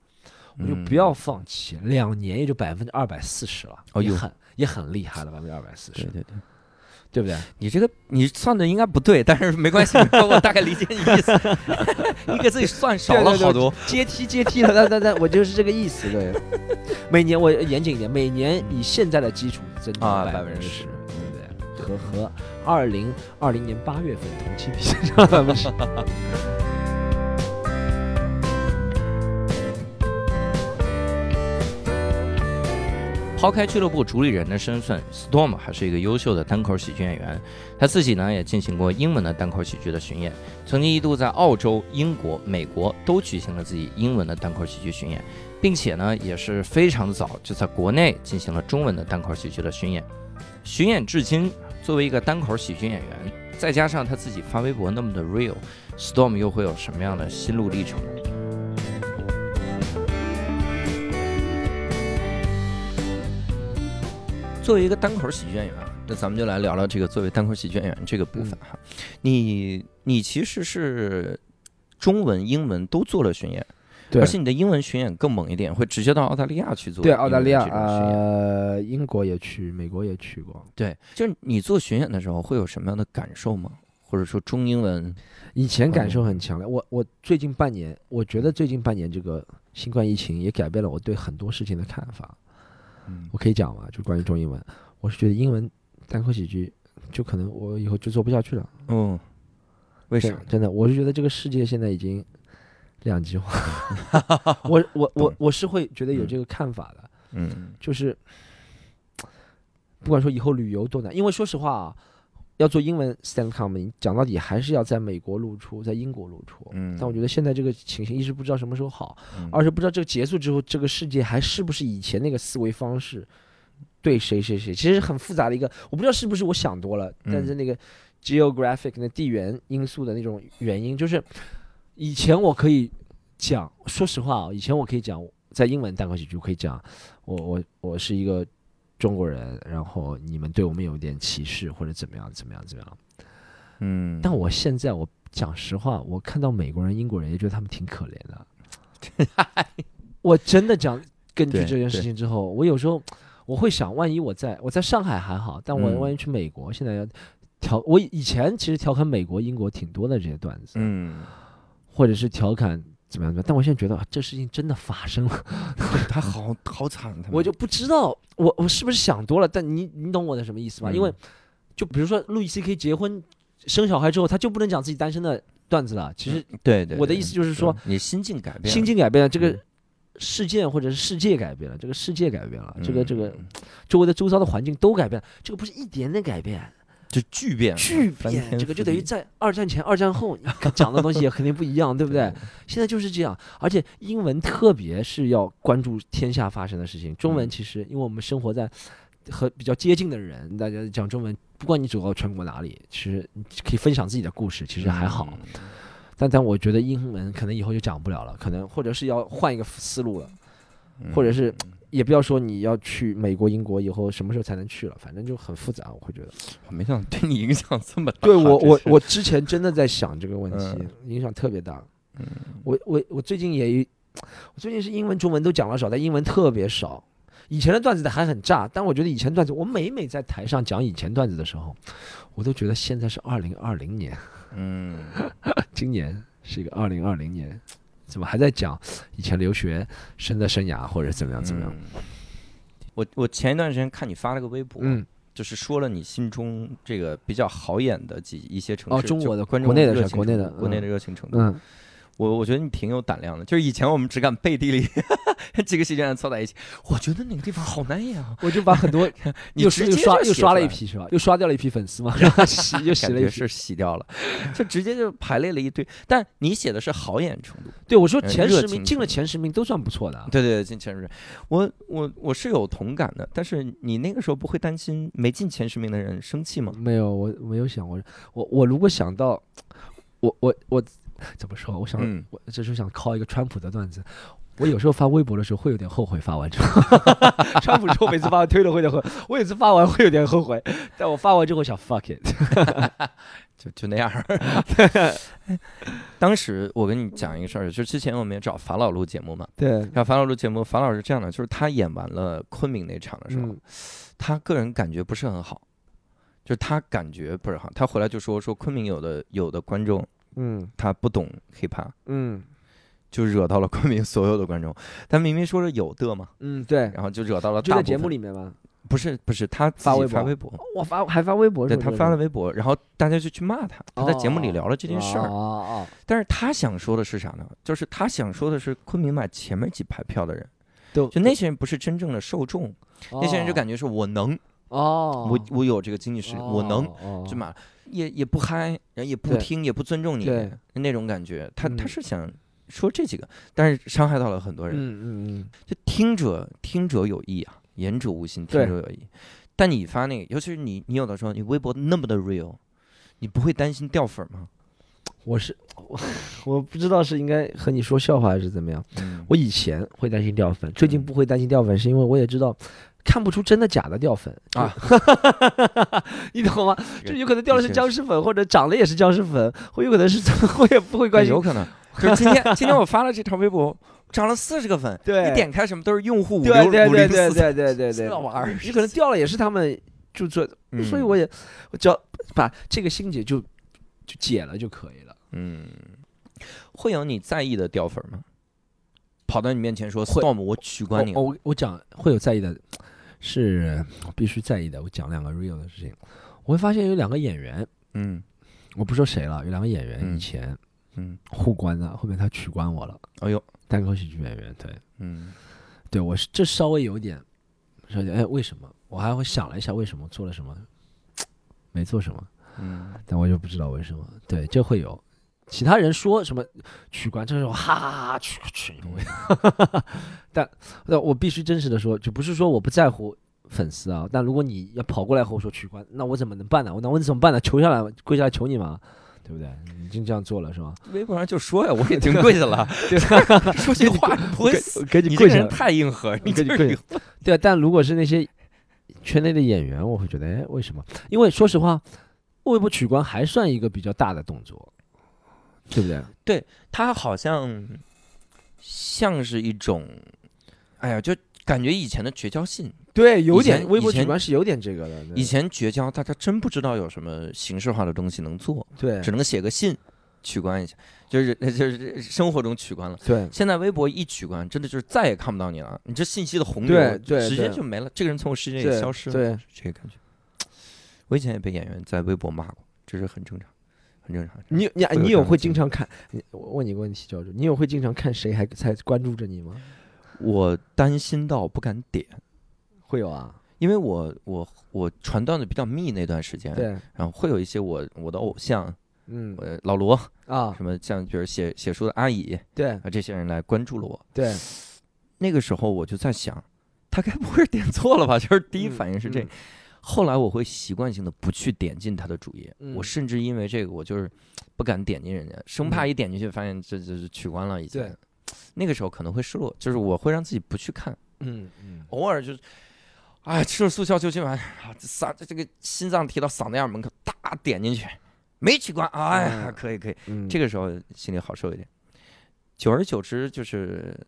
我就不要放弃。两年也就百分之二百四十了，哦，也很也很厉害了，百分之二百四十，对对对，对不对？你这个你算的应该不对，但是没关系，我大概理解你意思。你给自己算少了好多，阶梯阶梯了，那那那我就是这个意思，对。每年我严谨一点，每年以现在的基础增长百分之十。和和二零二零年八月份同期比。抛开俱乐部主理人的身份，Storm 还是一个优秀的单口喜剧演员。他自己呢也进行过英文的单口喜剧的巡演，曾经一度在澳洲、英国、美国都举行了自己英文的单口喜剧巡演，并且呢也是非常早就在国内进行了中文的单口喜剧的巡演，巡演至今。作为一个单口喜剧演员，再加上他自己发微博那么的 real，Storm 又会有什么样的心路历程呢？作为一个单口喜剧演员，那咱们就来聊聊这个作为单口喜剧演员这个部分哈。你你其实是中文、英文都做了巡演。而且你的英文巡演更猛一点，会直接到澳大利亚去做。对，澳大利亚呃，英国也去，美国也去过。对，就是你做巡演的时候会有什么样的感受吗？或者说中英文？以前感受很强烈。我我最近半年，我觉得最近半年这个新冠疫情也改变了我对很多事情的看法。嗯，我可以讲吗？就关于中英文，我是觉得英文单口喜剧就可能我以后就做不下去了。嗯，为啥？真的，我是觉得这个世界现在已经。两句话，我我我我是会觉得有这个看法的，嗯，就是不管说以后旅游多难，因为说实话啊，要做英文 stand comedy，讲到底还是要在美国露出，在英国露出，嗯，但我觉得现在这个情形，一是不知道什么时候好，二是不知道这个结束之后，这个世界还是不是以前那个思维方式，对谁谁谁，其实很复杂的一个，我不知道是不是我想多了，但是那个 geographic 的地缘因素的那种原因，就是。以前我可以讲，说实话啊，以前我可以讲，在英文单口喜剧可以讲，我我我是一个中国人，然后你们对我们有点歧视或者怎么样怎么样怎么样，嗯，但我现在我讲实话，我看到美国人、英国人也觉得他们挺可怜的，我真的讲，根据这件事情之后，我有时候我会想，万一我在我在上海还好，但我万一去美国，现在要调，我以前其实调侃美国、英国挺多的这些段子，嗯。或者是调侃怎么样的，但我现在觉得这事情真的发生了，他好好惨，我就不知道我我是不是想多了，但你你懂我的什么意思吧？因为就比如说路易 C K 结婚生小孩之后，他就不能讲自己单身的段子了。其实对对，我的意思就是说，你心境改变，心境改变了，这个事件或者是世界改变了，这个世界改变了，这个这个嗯周围的周遭的环境都改变了，这个不是一点点改变，就巨变，巨变，这个就等于在二战前、二战后你讲的东西也肯定不一样，对不对？现在就是这样，而且英文特别是要关注天下发生的事情，中文嗯。其实因为我们生活在和比较接近的人，大家讲中文，不管你走到全国哪里，其实你可以分享自己的故事，其实还好。嗯。但但我觉得英文可能以后就讲不了了，可能或者是要换一个思路了，嗯。或者是也不要说你要去美国、英国以后什么时候才能去了，反正就很复杂，我会觉得。我没想到对你影响这么大。对我我我之前真的在想这个问题嗯，影响特别大。嗯我我我最近也，我最近是英文、中文都讲了少，但英文特别少。以前的段子还很炸，但我觉得以前段子，我每每在台上讲以前段子的时候，我都觉得现在是二零二零年，嗯，今年是一个二零二零年，怎么还在讲以前留学生的生涯或者怎么样怎么样？嗯我我前一段时间看你发了个微博，嗯，就是说了你心中这个比较好演的几一些城市，哦中国的观众国内的国内的国内嗯的热情程度。嗯，我我觉得你挺有胆量的，就是以前我们只敢背地里几个喜剧演员凑在一起，我觉得那个地方好难演啊，我就把很多你又又直接刷又刷了一批是吧？又刷掉了一批粉丝嘛，然后洗又洗了一批。是洗掉了，就直接就排列了一堆。但你写的是好演程度，对，我说前十名进了前十名都算不错的啊。对对对，进前十名，我我我是有同感的。但是你那个时候不会担心没进前十名的人生气吗？没有，我没有想过。我我如果想到，我我我怎么说？我想，嗯我这时候想靠一个川普的段子。我有时候发微博的时候会有点后悔，发完之后，川普之后每次发完推了会有点后悔，我有次发完会有点后悔，但我发完之后想 fuck it。就就那样儿。当时我跟你讲一个事儿，就是之前我们也找法老录节目嘛，对，找法老录节目，法老是这样的，就是他演完了昆明那场的时候，嗯他个人感觉不是很好，就是他感觉不是好，他回来就说说昆明有的有的观众嗯。他不懂 hiphop，嗯。就惹到了昆明所有的观众。他明明说是有的嘛，嗯，对，然后就惹到了就在节目。里面吗，不是不是，他自己发微博。发微博，我发还发微博是对他发了微博，然后大家就去骂他，他在节目里哦聊了这件事儿。哦哦但是他想说的是啥呢？就是他想说的是昆明买前面几排票的人，都就那些人不是真正的受众，哦。那些人就感觉是我能，哦，我我有这个经济实力，我能哦就买，也也不嗨，然后也不听，也不尊重你那种感觉。他他嗯是想说这几个，但是伤害到了很多人。嗯嗯嗯，就听者听者有意啊，言者无心，听者有意。但你发那个，尤其是你，你有的时候你微博那么的 real，你不会担心掉粉吗？我是我 我不知道是应该和你说笑话还是怎么样。嗯我以前会担心掉粉，最近嗯不会担心掉粉，是因为我也知道看不出真的假的掉粉啊，你懂吗？就有可能掉的是僵尸粉，或者长得也是僵尸粉，或有可能是 我也不会关心有。可能。就是今天，今天我发了这条微博，涨了四十个粉，对你点开什么都是用户五对六五对对对零四，对对对对，这玩意儿有可能掉了也是他们就做，嗯所以我也我只要把这个心结就就解了就可以了。嗯，会有你在意的掉粉吗？跑到你面前说会，Storm，我取关你。我我我讲会有在意的，是我必须在意的。我讲两个 real 的事情，我会发现有两个演员，嗯我不说谁了，有两个演员嗯以前嗯，互关的，后面他取关我了，哎呦，单口喜剧演员，对嗯对，我是这稍微有点，稍微哎，为什么？我还会想了一下，为什么做了什么，没做什么，嗯但我就不知道为什么。对，这会有。其他人说什么取关，这种哈哈哈取取，但但我必须真实的说，就不是说我不在乎粉丝啊，但如果你要跑过来和我说取关，那我怎么能办呢？我那我怎么办呢？求下来，跪下来求你嘛，对不对？你已经这样做了是吧？微博上就说呀，我已经跪下了，说句话你不会死，给你跪下来，太硬核，你给你跪下对啊，但如果是那些圈内的演员，我会觉得，哎，为什么？因为说实话，微博取关还算一个比较大的动作，对不对？对他好像像是一种，哎呀，就感觉以前的绝交信，对，有点微博取关是有点这个的。以前绝交，大家真不知道有什么形式化的东西能做，对只能写个信取关一下，就是 就是生活中取关了。对现在微博一取关，真的就是再也看不到你了，你这信息的洪对流对直接就没了，这个人从我世界里消失了，对这个感觉。我以前也被演员在微博骂过，这是很正常，很正常。你你你有会经常看？你我问你个问题，教主，你有会经常看谁还在关注着你吗？我担心到不敢点，会有啊，因为我我我传段子比较密那段时间，对，然后会有一些我我的偶像，嗯呃，老罗啊，什么像比如写写书的阿乙对啊这些人来关注了我，对，那个时候我就在想，他该不会是点错了吧？就是第一嗯反应是这。嗯后来我会习惯性的不去点进他的主页，嗯。我甚至因为这个，我就是不敢点进人家，生怕一点进去发现这这是取关了已经。对，那个时候可能会失落，就是我会让自己不去看，嗯。嗯，偶尔就是，哎，吃了速效救心丸，啊，这嗓这个心脏提到嗓子眼门口，大点进去，没取关，哎呀，嗯。可以可以，嗯。这个时候心里好受一点。久而久之，就是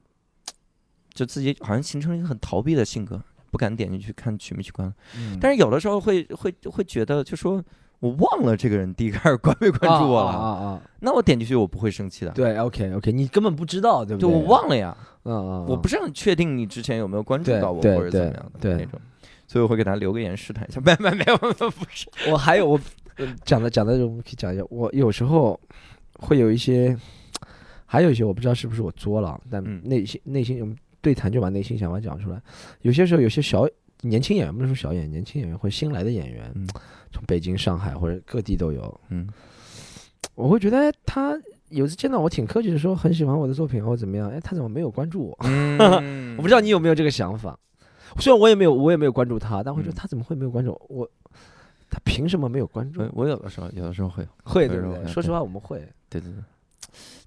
就自己好像形成了一个很逃避的性格，不敢点进去看取没取关。嗯但是有的时候会会会觉得，就说我忘了这个人第一开始关没关注我了，啊啊啊，那我点进去我不会生气的。对，OK OK，你根本不知道，对不对，对？我忘了呀，嗯，嗯嗯，我不是很确定你之前有没有关注到我或者怎么样的对那种，所以我会给他留个言试探一下。没没没有没有不是，我还有我呃讲的讲的，我们可以讲一下。我有时候会有一些，还有一些我不知道是不是我作了，但嗯内心内心对谈就把内心想法讲出来。有些时候有些小年轻演员不是说小演员，年轻演员或者新来的演员，嗯从北京、上海或者各地都有，嗯我会觉得哎他有次见到我挺客气的说很喜欢我的作品或者怎么样，哎，他怎么没有关注我？嗯 我不知道你有没有这个想法。虽然我也没有，我也没有关注他，但会觉得嗯他怎么会没有关注我？他凭什么没有关注我？我有的时候有的时候会，会对不对？会会会说实话，我们会。对对对。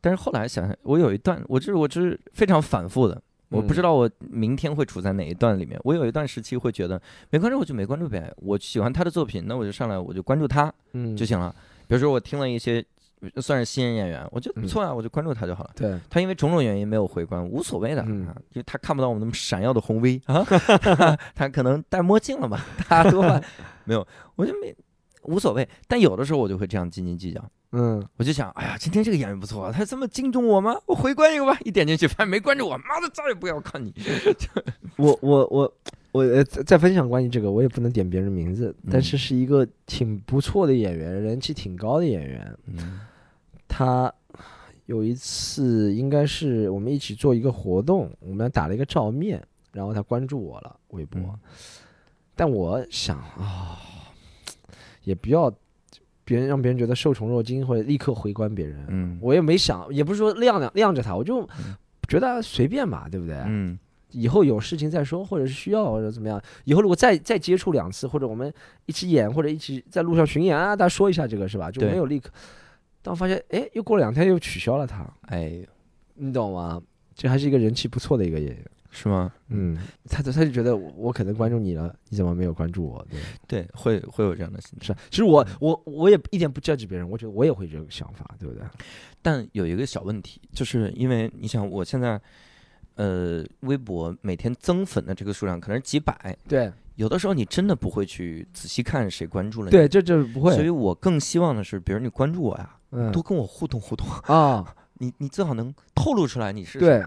但是后来想想，我有一段，我就是我就是非常反复的，我不知嗯道我明天会处在哪一段里面。我有一段时期会觉得没关注我就没关注呗，我喜欢他的作品，那我就上来我就关注他嗯就行了。比如说我听了一些算是新人演员，我觉得不嗯错啊，我就关注他就好了。对，他因为种种原因没有回关，无所谓的，嗯啊，因为他看不到我们那么闪耀的红 V 啊 他可能戴墨镜了吧，他多半 没有，我就没无所谓。但有的时候我就会这样斤斤计较，嗯，我就想，哎呀，今天这个演员不错，他这么敬重我吗？我回关一个吧，一点进去发现没关注我，妈的再也不要看你。我我我我呃，再再分享关于这个，我也不能点别人名字，但嗯是是一个挺不错的演员，人气挺高的演员。嗯他有一次应该是我们一起做一个活动，我们俩打了一个照面，然后他关注我了微博，嗯但我想啊、也不要别人让别人觉得受宠若惊或者立刻回关别人，嗯我也没想，也不是说晾晾晾着他，我就嗯觉得随便吧，对不对？嗯以后有事情再说，或者是需要或者怎么样，以后如果再再接触两次，或者我们一起演，或者一起在路上巡演啊，大家说一下这个是吧？就没有立刻。但我发现，哎，又过了两天又取消了他，哎，你懂吗？这还是一个人气不错的一个演员。是吗？嗯，他他就觉得我我可能关注你了，你怎么没有关注我？对，对，会会有这样的心态。是。其实我我我也一点不 judge 别人，我觉得我也会这个想法，对不对？但有一个小问题，就是因为你想，我现在，呃，微博每天增粉的这个数量可能是几百，对有的时候你真的不会去仔细看谁关注了你。对，这这不会所以，我更希望的是，比如你关注我呀，嗯多跟我互动互动，啊，你你最好能透露出来你是谁。对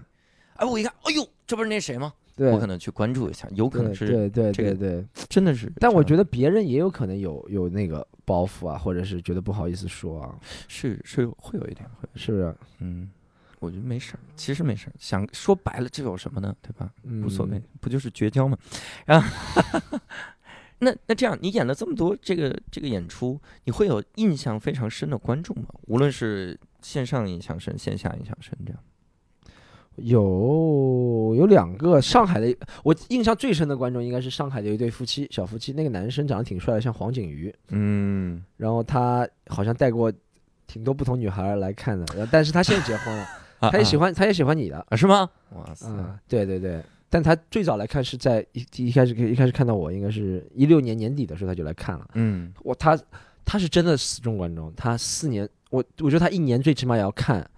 哎，我一看，哎呦，这不是那谁吗？对，我可能去关注一下，有可能是对对这个对对。真的是。但我觉得得别人也有可能有有那个包袱啊，或者是觉得不好意思说啊，是是会有一点，会是不是？嗯，我觉得没事儿，其实没事儿。想说白了，这有什么呢？对吧？嗯无所谓，不就是绝交吗？然后，那那这样，你演了这么多这个这个演出，你会有印象非常深的观众吗？无论是线上印象深，线下印象深，这样。有有两个上海的，我印象最深的观众应该是上海的一对夫妻，小夫妻，那个男生长得挺帅的，像黄景瑜，嗯，然后他好像带过挺多不同女孩来看的，但是他现在结婚了，啊他也喜欢欢，他也喜欢你的，啊？是吗？哇塞！嗯，对对对。但他最早来看是在一一开始一开始看到我，应该是一六年年底的时候他就来看了。嗯我他他是真的死忠观众，他四年我我觉得他一年最起码也要看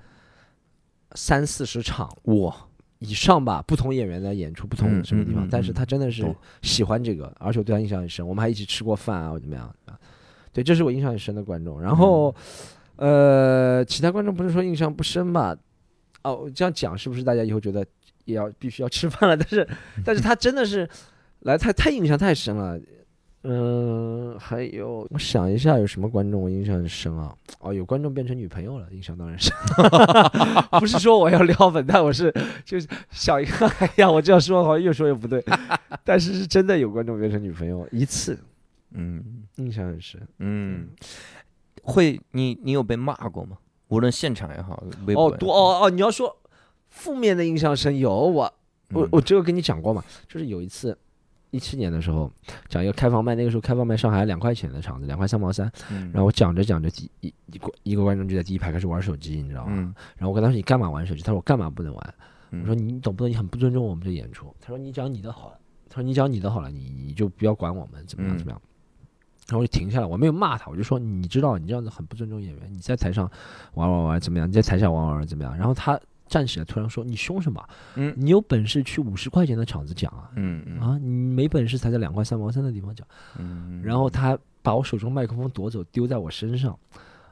三四十场哇，以上吧，不同演员的演出，不同嗯什么地方，但是他真的是喜欢这个，而且我对他印象很深，我们还一起吃过饭啊，或怎么样啊？对，这是我印象很深的观众。然后，呃，其他观众不是说印象不深吧？哦，这样讲是不是大家以后觉得也要必须要吃饭了？但是，但是他真的是来太太印象太深了。嗯，还有，我想一下，有什么观众我印象很深啊？哦，有观众变成女朋友了，印象当然是，不是说我要撩粉，但我是就是想一个，哎呀，我这样说好像越说越不对，但是是真的有观众变成女朋友一次，嗯印象很深。嗯，会你你有被骂过吗？无论现场也好，微博哦，多哦哦，你要说负面的印象深，有我我嗯我只有跟你讲过嘛，就是有一次。一七年的时候，讲一个开放麦，那个时候开放麦上海两块钱的场子，两块三毛三，嗯然后我讲着讲着，第一一个一个观众就在第一排开始玩手机，你知道吗？嗯然后我跟他说：“你干嘛玩手机？”他说：“我干嘛不能玩？”嗯我说：“你懂不懂？你很不尊重我们的演出。”他说：“你讲你的好了。”他说：“你讲你的好了，你你就不要管我们怎么样嗯怎么样。然后我就停下来，我没有骂他，我就说：“你知道你这样子很不尊重演员，你在台上玩玩玩怎么样？你在台下玩玩玩怎么样？”然后他站起来，突然说：“你凶什么？嗯你有本事去五十块钱的场子讲啊！嗯嗯啊，你没本事才在两块三毛三的地方讲。”嗯，然后他把我手中麦克风夺走，丢在我身上。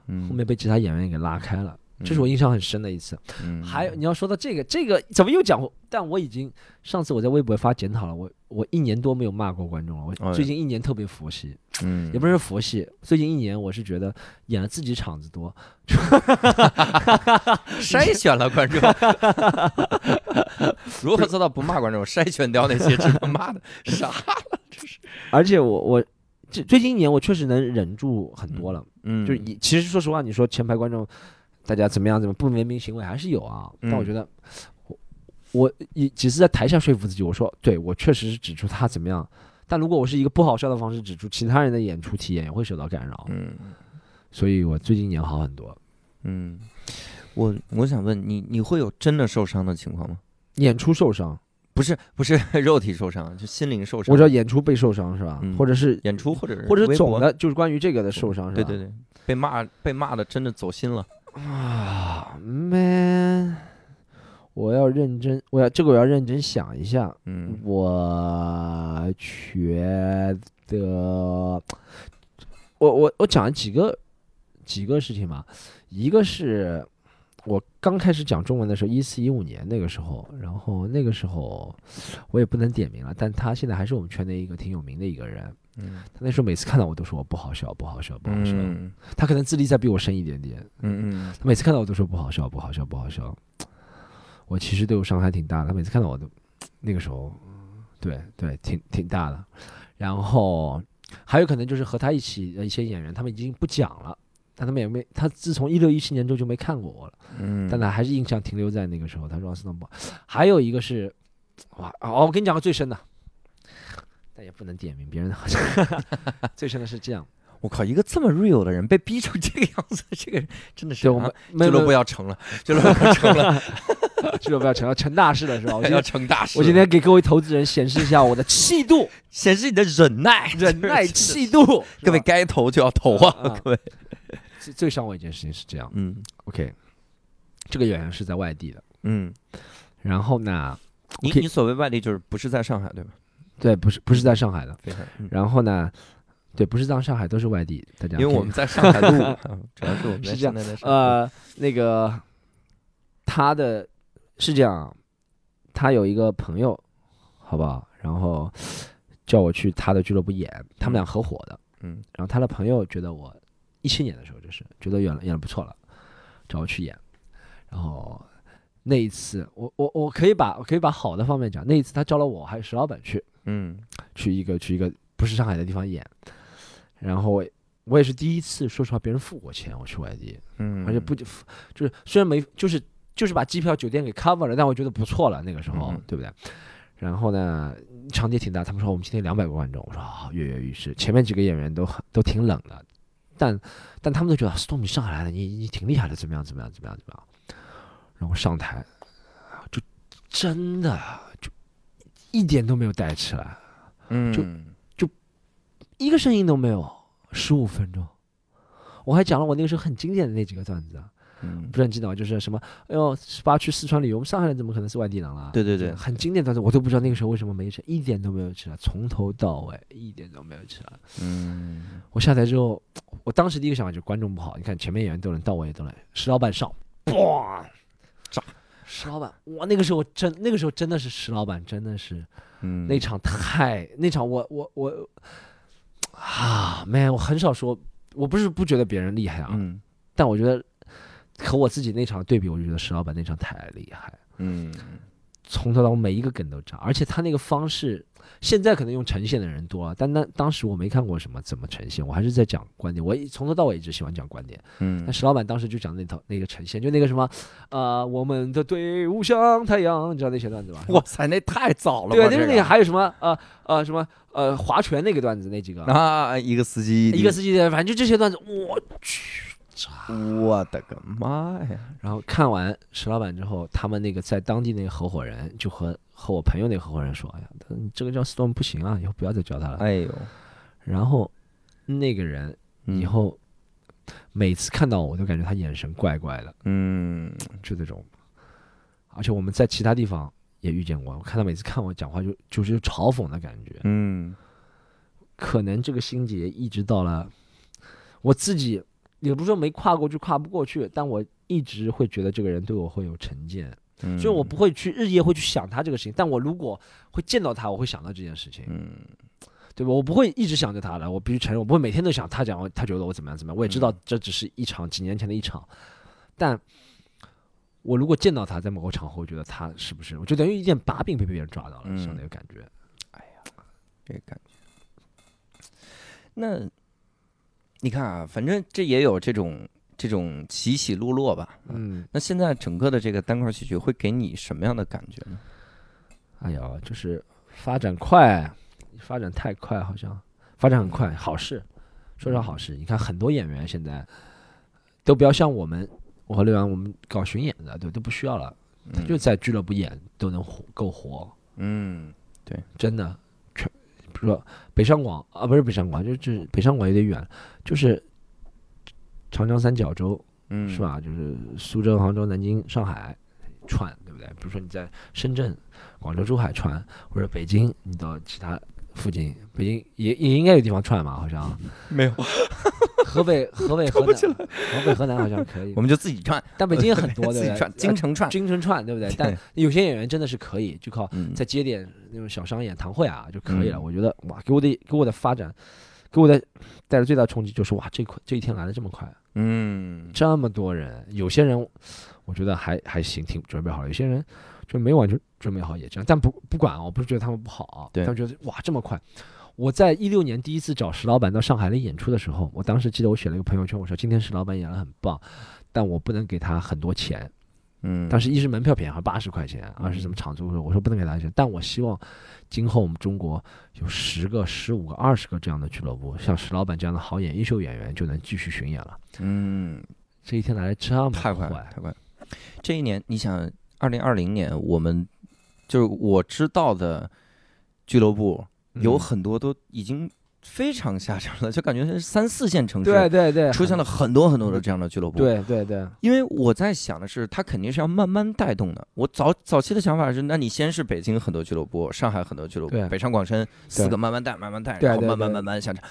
嗯后面被其他演员给拉开了，这是我印象很深的一次。嗯还有你要说到这个，这个怎么又讲？但我已经上次我在微博发检讨了，我我一年多没有骂过观众了。哎我最近一年特别佛系，嗯也不是佛系，最近一年我是觉得演了自己场子多 筛选了观众，如何做到不骂观众？筛选掉那些值得骂的，傻了，这是？而且我我这最近一年我确实能忍住很多了。嗯，就是你其实说实话，你说前排观众大家怎么样怎么不文明行为还是有啊，但我嗯觉得我我一只是在台下说服自己，我说对我确实是指出他怎么样，但如果我是一个不好笑的方式指出，其他人的演出体验也会受到干扰，嗯所以我最近演好很多。嗯，我我想问你，你会有真的受伤的情况吗？演出受伤，不是不是 肉体受伤，就心灵受伤。我知道演出被受伤是吧？嗯或者是演出或者是或者是总的，就是关于这个的受伤是吧？对对对，被骂被骂的真的走心了。啊，man，我要认真，我要这个我要认真想一下。嗯我觉得，我我我讲了几个几个事情嘛，一个是我刚开始讲中文的时候，一四一五年那个时候，然后那个时候我也不能点名了，但他现在还是我们圈内一个挺有名的一个人。嗯他那时候每次看到我都说我不好笑，不好笑，不好笑。嗯他可能资历再比我深一点点，嗯嗯他每次看到我都说不好笑，不好笑，不好笑。我其实对我伤害挺大的，他每次看到我都，那个时候，对对，挺挺大的。然后还有可能就是和他一起的一些演员，他们已经不讲了，但他们也没，他自从一六一七年之后就没看过我了，嗯，但他还是印象停留在那个时候。他说还有一个是，哇哦，我跟你讲个最深的，但也不能点名别人的，最深的是这样，我靠，一个这么 real 的人被逼成这个样子，这个人真的是对我啊们俱乐部要要成了，俱乐部要成了，俱乐部要成了 成大事了是吧？我今要成大事。我今天给各位投资人显示一下我的气度。显示你的忍耐，忍耐气度。各位该投就要投啊，啊各位。最最伤我一件事情是这样嗯，OK，这个演员是在外地的，嗯，然后呢，你你所谓外地就是不是在上海对吧？对，不是不是在上海的，嗯。然后呢，对，不是在上海，都是外地，大家因为我们在上海录，啊 主要是我们在是这样现在在上海录，呃那个他的是这样，他有一个朋友，好不好？然后叫我去他的俱乐部演，他们俩合伙的，嗯。然后他的朋友觉得我一七年的时候就是觉得演了演的不错了，找我去演。然后那一次，我我我可以把我可以把好的方面讲。那一次他招了我还有石老板去嗯去一个去一个不是上海的地方演，然后我我也是第一次，说实话别人付我钱我去外地，嗯，而且不就是虽然没就是就是把机票酒店给 cover 了，但我觉得不错了那个时候，嗯对不对？然后呢，场地挺大，他们说我们今天两百个观众，我说啊跃跃欲试。前面几个演员都很都挺冷的，但但他们都觉得 Storm 你上海来的，你你挺厉害的，怎么样怎么样怎么样怎么样？然后上台就真的就一点都没有带起来，嗯就一个声音都没有，十五分钟。我还讲了我那个时候很经典的那几个段子啊，嗯不是很记得吗？就是什么，哎呦，十八去四川旅游，我们上海人怎么可能是外地人啦？对对对很经典的段子，我都不知道那个时候为什么没起来，一点都没有起来，从头到尾一点都没有起来。嗯我下台之后，我当时第一个想法就是观众不好，你看前面演员都能，到我也都能。石老板上，嘣，炸！石老板，哇，那个时候真，那个时候真的是石老板，真的是嗯，那场太那场我我我啊，man，我很少说，我不是不觉得别人厉害啊，嗯但我觉得和我自己那场对比，我就觉得石老板那场太厉害，嗯从头到尾每一个梗都炸，而且他那个方式，现在可能用呈现的人多了，但那当时我没看过什么怎么呈现，我还是在讲观点，我一从头到尾一直喜欢讲观点。嗯那石老板当时就讲那套那个呈现，就那个什么，呃，我们的队伍像太阳，你知道那些段子吧？哇塞，那太早了？对，就是那个还有什么呃呃什么呃划拳那个段子那几个，啊，一个司机，一个司机的，反正就这些段子，我去。我的个妈呀！然后看完石老板之后，他们那个在当地那个合伙人就和和我朋友那个合伙人说：“哎呀，他你这个叫 Storm 不行啊，以后不要再叫他了。哎呦，然后那个人嗯以后每次看到我，我都感觉他眼神怪怪的，嗯就这种。而且我们在其他地方也遇见过，我看他每次看我讲话就就是嘲讽的感觉。嗯可能这个心结一直到了我自己，也不是说没跨过去，跨不过去，但我一直会觉得这个人对我会有成见。嗯，所以我不会去日夜会去想他这个事情，但我如果会见到他，我会想到这件事情，嗯对吧？我不会一直想着他的，我必须承认，我不会每天都想他讲他觉得我怎么样怎么样。我也知道嗯这只是一场几年前的一场，但我如果见到他在某个场合，我觉得他是不是，我就等于一件把柄被别人抓到了，嗯像那个感觉。哎呀这个感觉。那你看啊，反正这也有这种这种起起落落吧。嗯，那现在整个的这个单块喜剧会给你什么样的感觉呢？哎呀，就是发展快，发展太快，好像发展很快，好事，说是好事。你看很多演员现在都不要像我们，我和刘洋我们搞巡演的，对，都不需要了，他就在俱乐部演都能活够活，嗯对真的。全比如说北上广啊，不是北上广，就是就是北上广有点远，就是长江三角洲嗯，是？吧？就是苏州、杭州、南京、上海串，对不对？比如说你在深圳、广州、珠海串，或者北京，你到其他附近，北京也也应该有地方串嘛，好像没有，河北、河北、河南、河北、河南好像可以 我，们就自己串，但北京也很多，对不对自己串，？京城串。京城串，对不对？但有些演员真的是可以，就靠嗯，再接点那种小商演、堂会啊就可以了。嗯我觉得哇，给我的给我的发展，给我的带来最大的冲击就是哇，这块这一天来的这么快，嗯这么多人，有些人我觉得还还行，挺准备好了，有些人就没完全准备好也这样。但不不管啊，我不是觉得他们不好啊，对但觉得哇这么快。我在一六年第一次找石老板到上海来演出的时候，我当时记得我写了一个朋友圈，我说今天石老板演的很棒，但我不能给他很多钱，嗯，当时一是门票便宜，好像八十块钱，二是什么场租，我说不能给他钱，但我希望今后我们中国有十个、十五个、二十个这样的俱乐部，像石老板这样的好演优秀演员就能继续巡演了。嗯，这一天来的这么太快，太快。这一年，你想，二零二零年，我们就是我知道的俱乐部有嗯很多都已经非常下沉了，就感觉是三四线城市对对对，出现了很多很多的这样的俱乐部。，对对对，因为我在想的是，它肯定是要慢慢带动的。我早早期的想法是，那你先是北京很多俱乐部，上海很多俱乐部，北上广深四个慢慢带，慢慢带，然后慢慢慢慢下沉，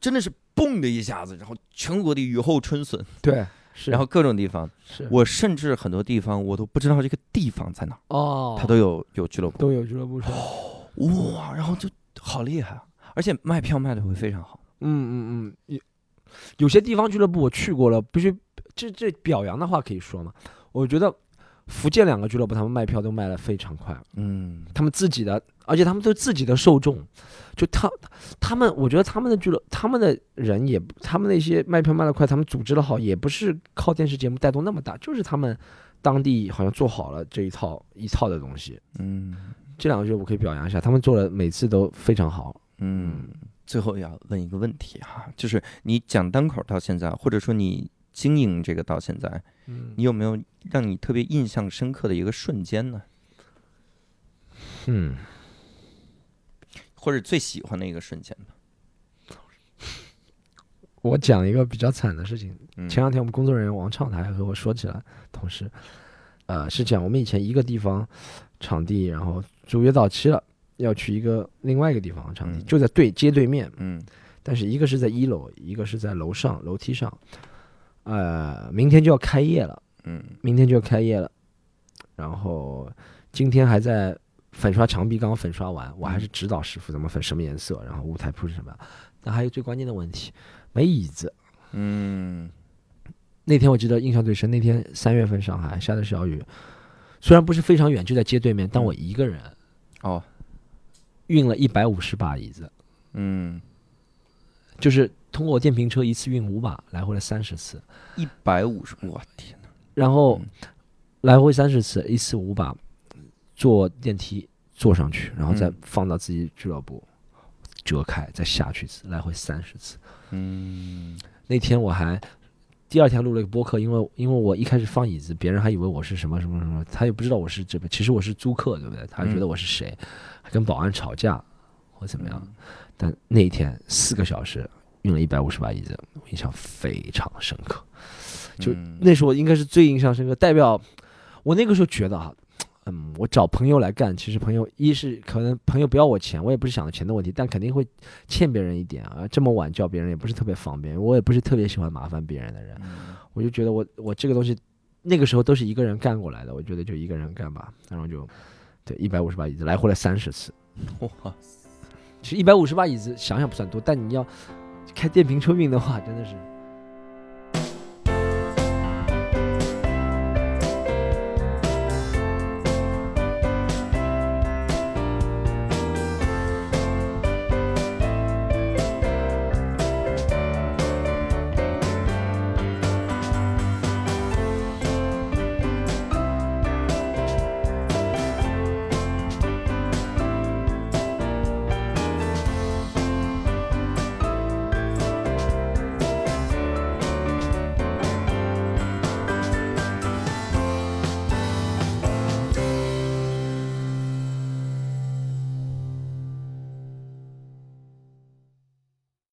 真的是嘣的一下子，然后全国的雨后春笋，对是，然后各种地方。是。我甚至很多地方我都不知道这个地方在哪儿，哦，它都有有俱乐部，都有俱乐部是吧，哇，然后就好厉害啊！而且卖票卖的会非常好，嗯嗯嗯，有有些地方俱乐部我去过了，必须这这表扬的话可以说嘛？我觉得福建两个俱乐部他们卖票都卖的非常快，嗯。他们自己的，而且他们对自己的受众，就他他们，我觉得他们的俱乐，他们的人也，他们那些卖票卖得快，他们组织的好，也不是靠电视节目带动那么大，就是他们当地好像做好了这一套一套的东西。嗯这两个俱乐部可以表扬一下，他们做的每次都非常好。嗯。最后要问一个问题哈，就是你讲单口到现在，或者说你经营这个到现在，嗯你有没有让你特别印象深刻的一个瞬间呢？嗯，或者最喜欢的一个瞬间吧？我讲一个比较惨的事情，嗯。前两天我们工作人员王畅他还和我说起来，同事，呃，是讲我们以前一个地方场地，然后租约到期了，要去一个另外一个地方场地，嗯。就在对街对面，嗯。但是一个是在一楼，一个是在楼上楼梯上，呃，明天就要开业了，嗯。明天就要开业了，然后今天还在粉刷墙壁刚刚粉刷完，我还是指导师傅怎么粉什么颜色，然后舞台铺是什么。但还有最关键的问题，没椅子。嗯，那天我记得印象最深，那天三月份上海下的小雨，虽然不是非常远，就在街对面，但我一个人哦，运了一百五十把椅子，嗯，就是通过电瓶车一次运五把，来回了三十次，一百五十，我天哪！然后来回三十次，一次五把，坐电梯坐上去，然后再放到自己俱乐部，折开再下去一次，来回三十次。嗯，那天我还第二天录了一个播客，因为因为我一开始放椅子，别人还以为我是什么什么什么，他也不知道我是这边，其实我是租客，对不对？他觉得我是谁，还跟保安吵架或怎么样。但那一天四个小时运了一百五十把椅子，我印象非常深刻。就那时候应该是最印象深刻，代表我那个时候觉得啊，嗯，我找朋友来干，其实朋友一是可能朋友不要我钱，我也不是想着钱的问题，但肯定会欠别人一点啊。这么晚叫别人也不是特别方便，我也不是特别喜欢麻烦别人的人，我就觉得我我这个东西那个时候都是一个人干过来的，我觉得就一个人干吧，然后就对一百五十把椅子来回了三十次，哇，其实一百五十把椅子想想不算多，但你要开电瓶车运的话，真的是。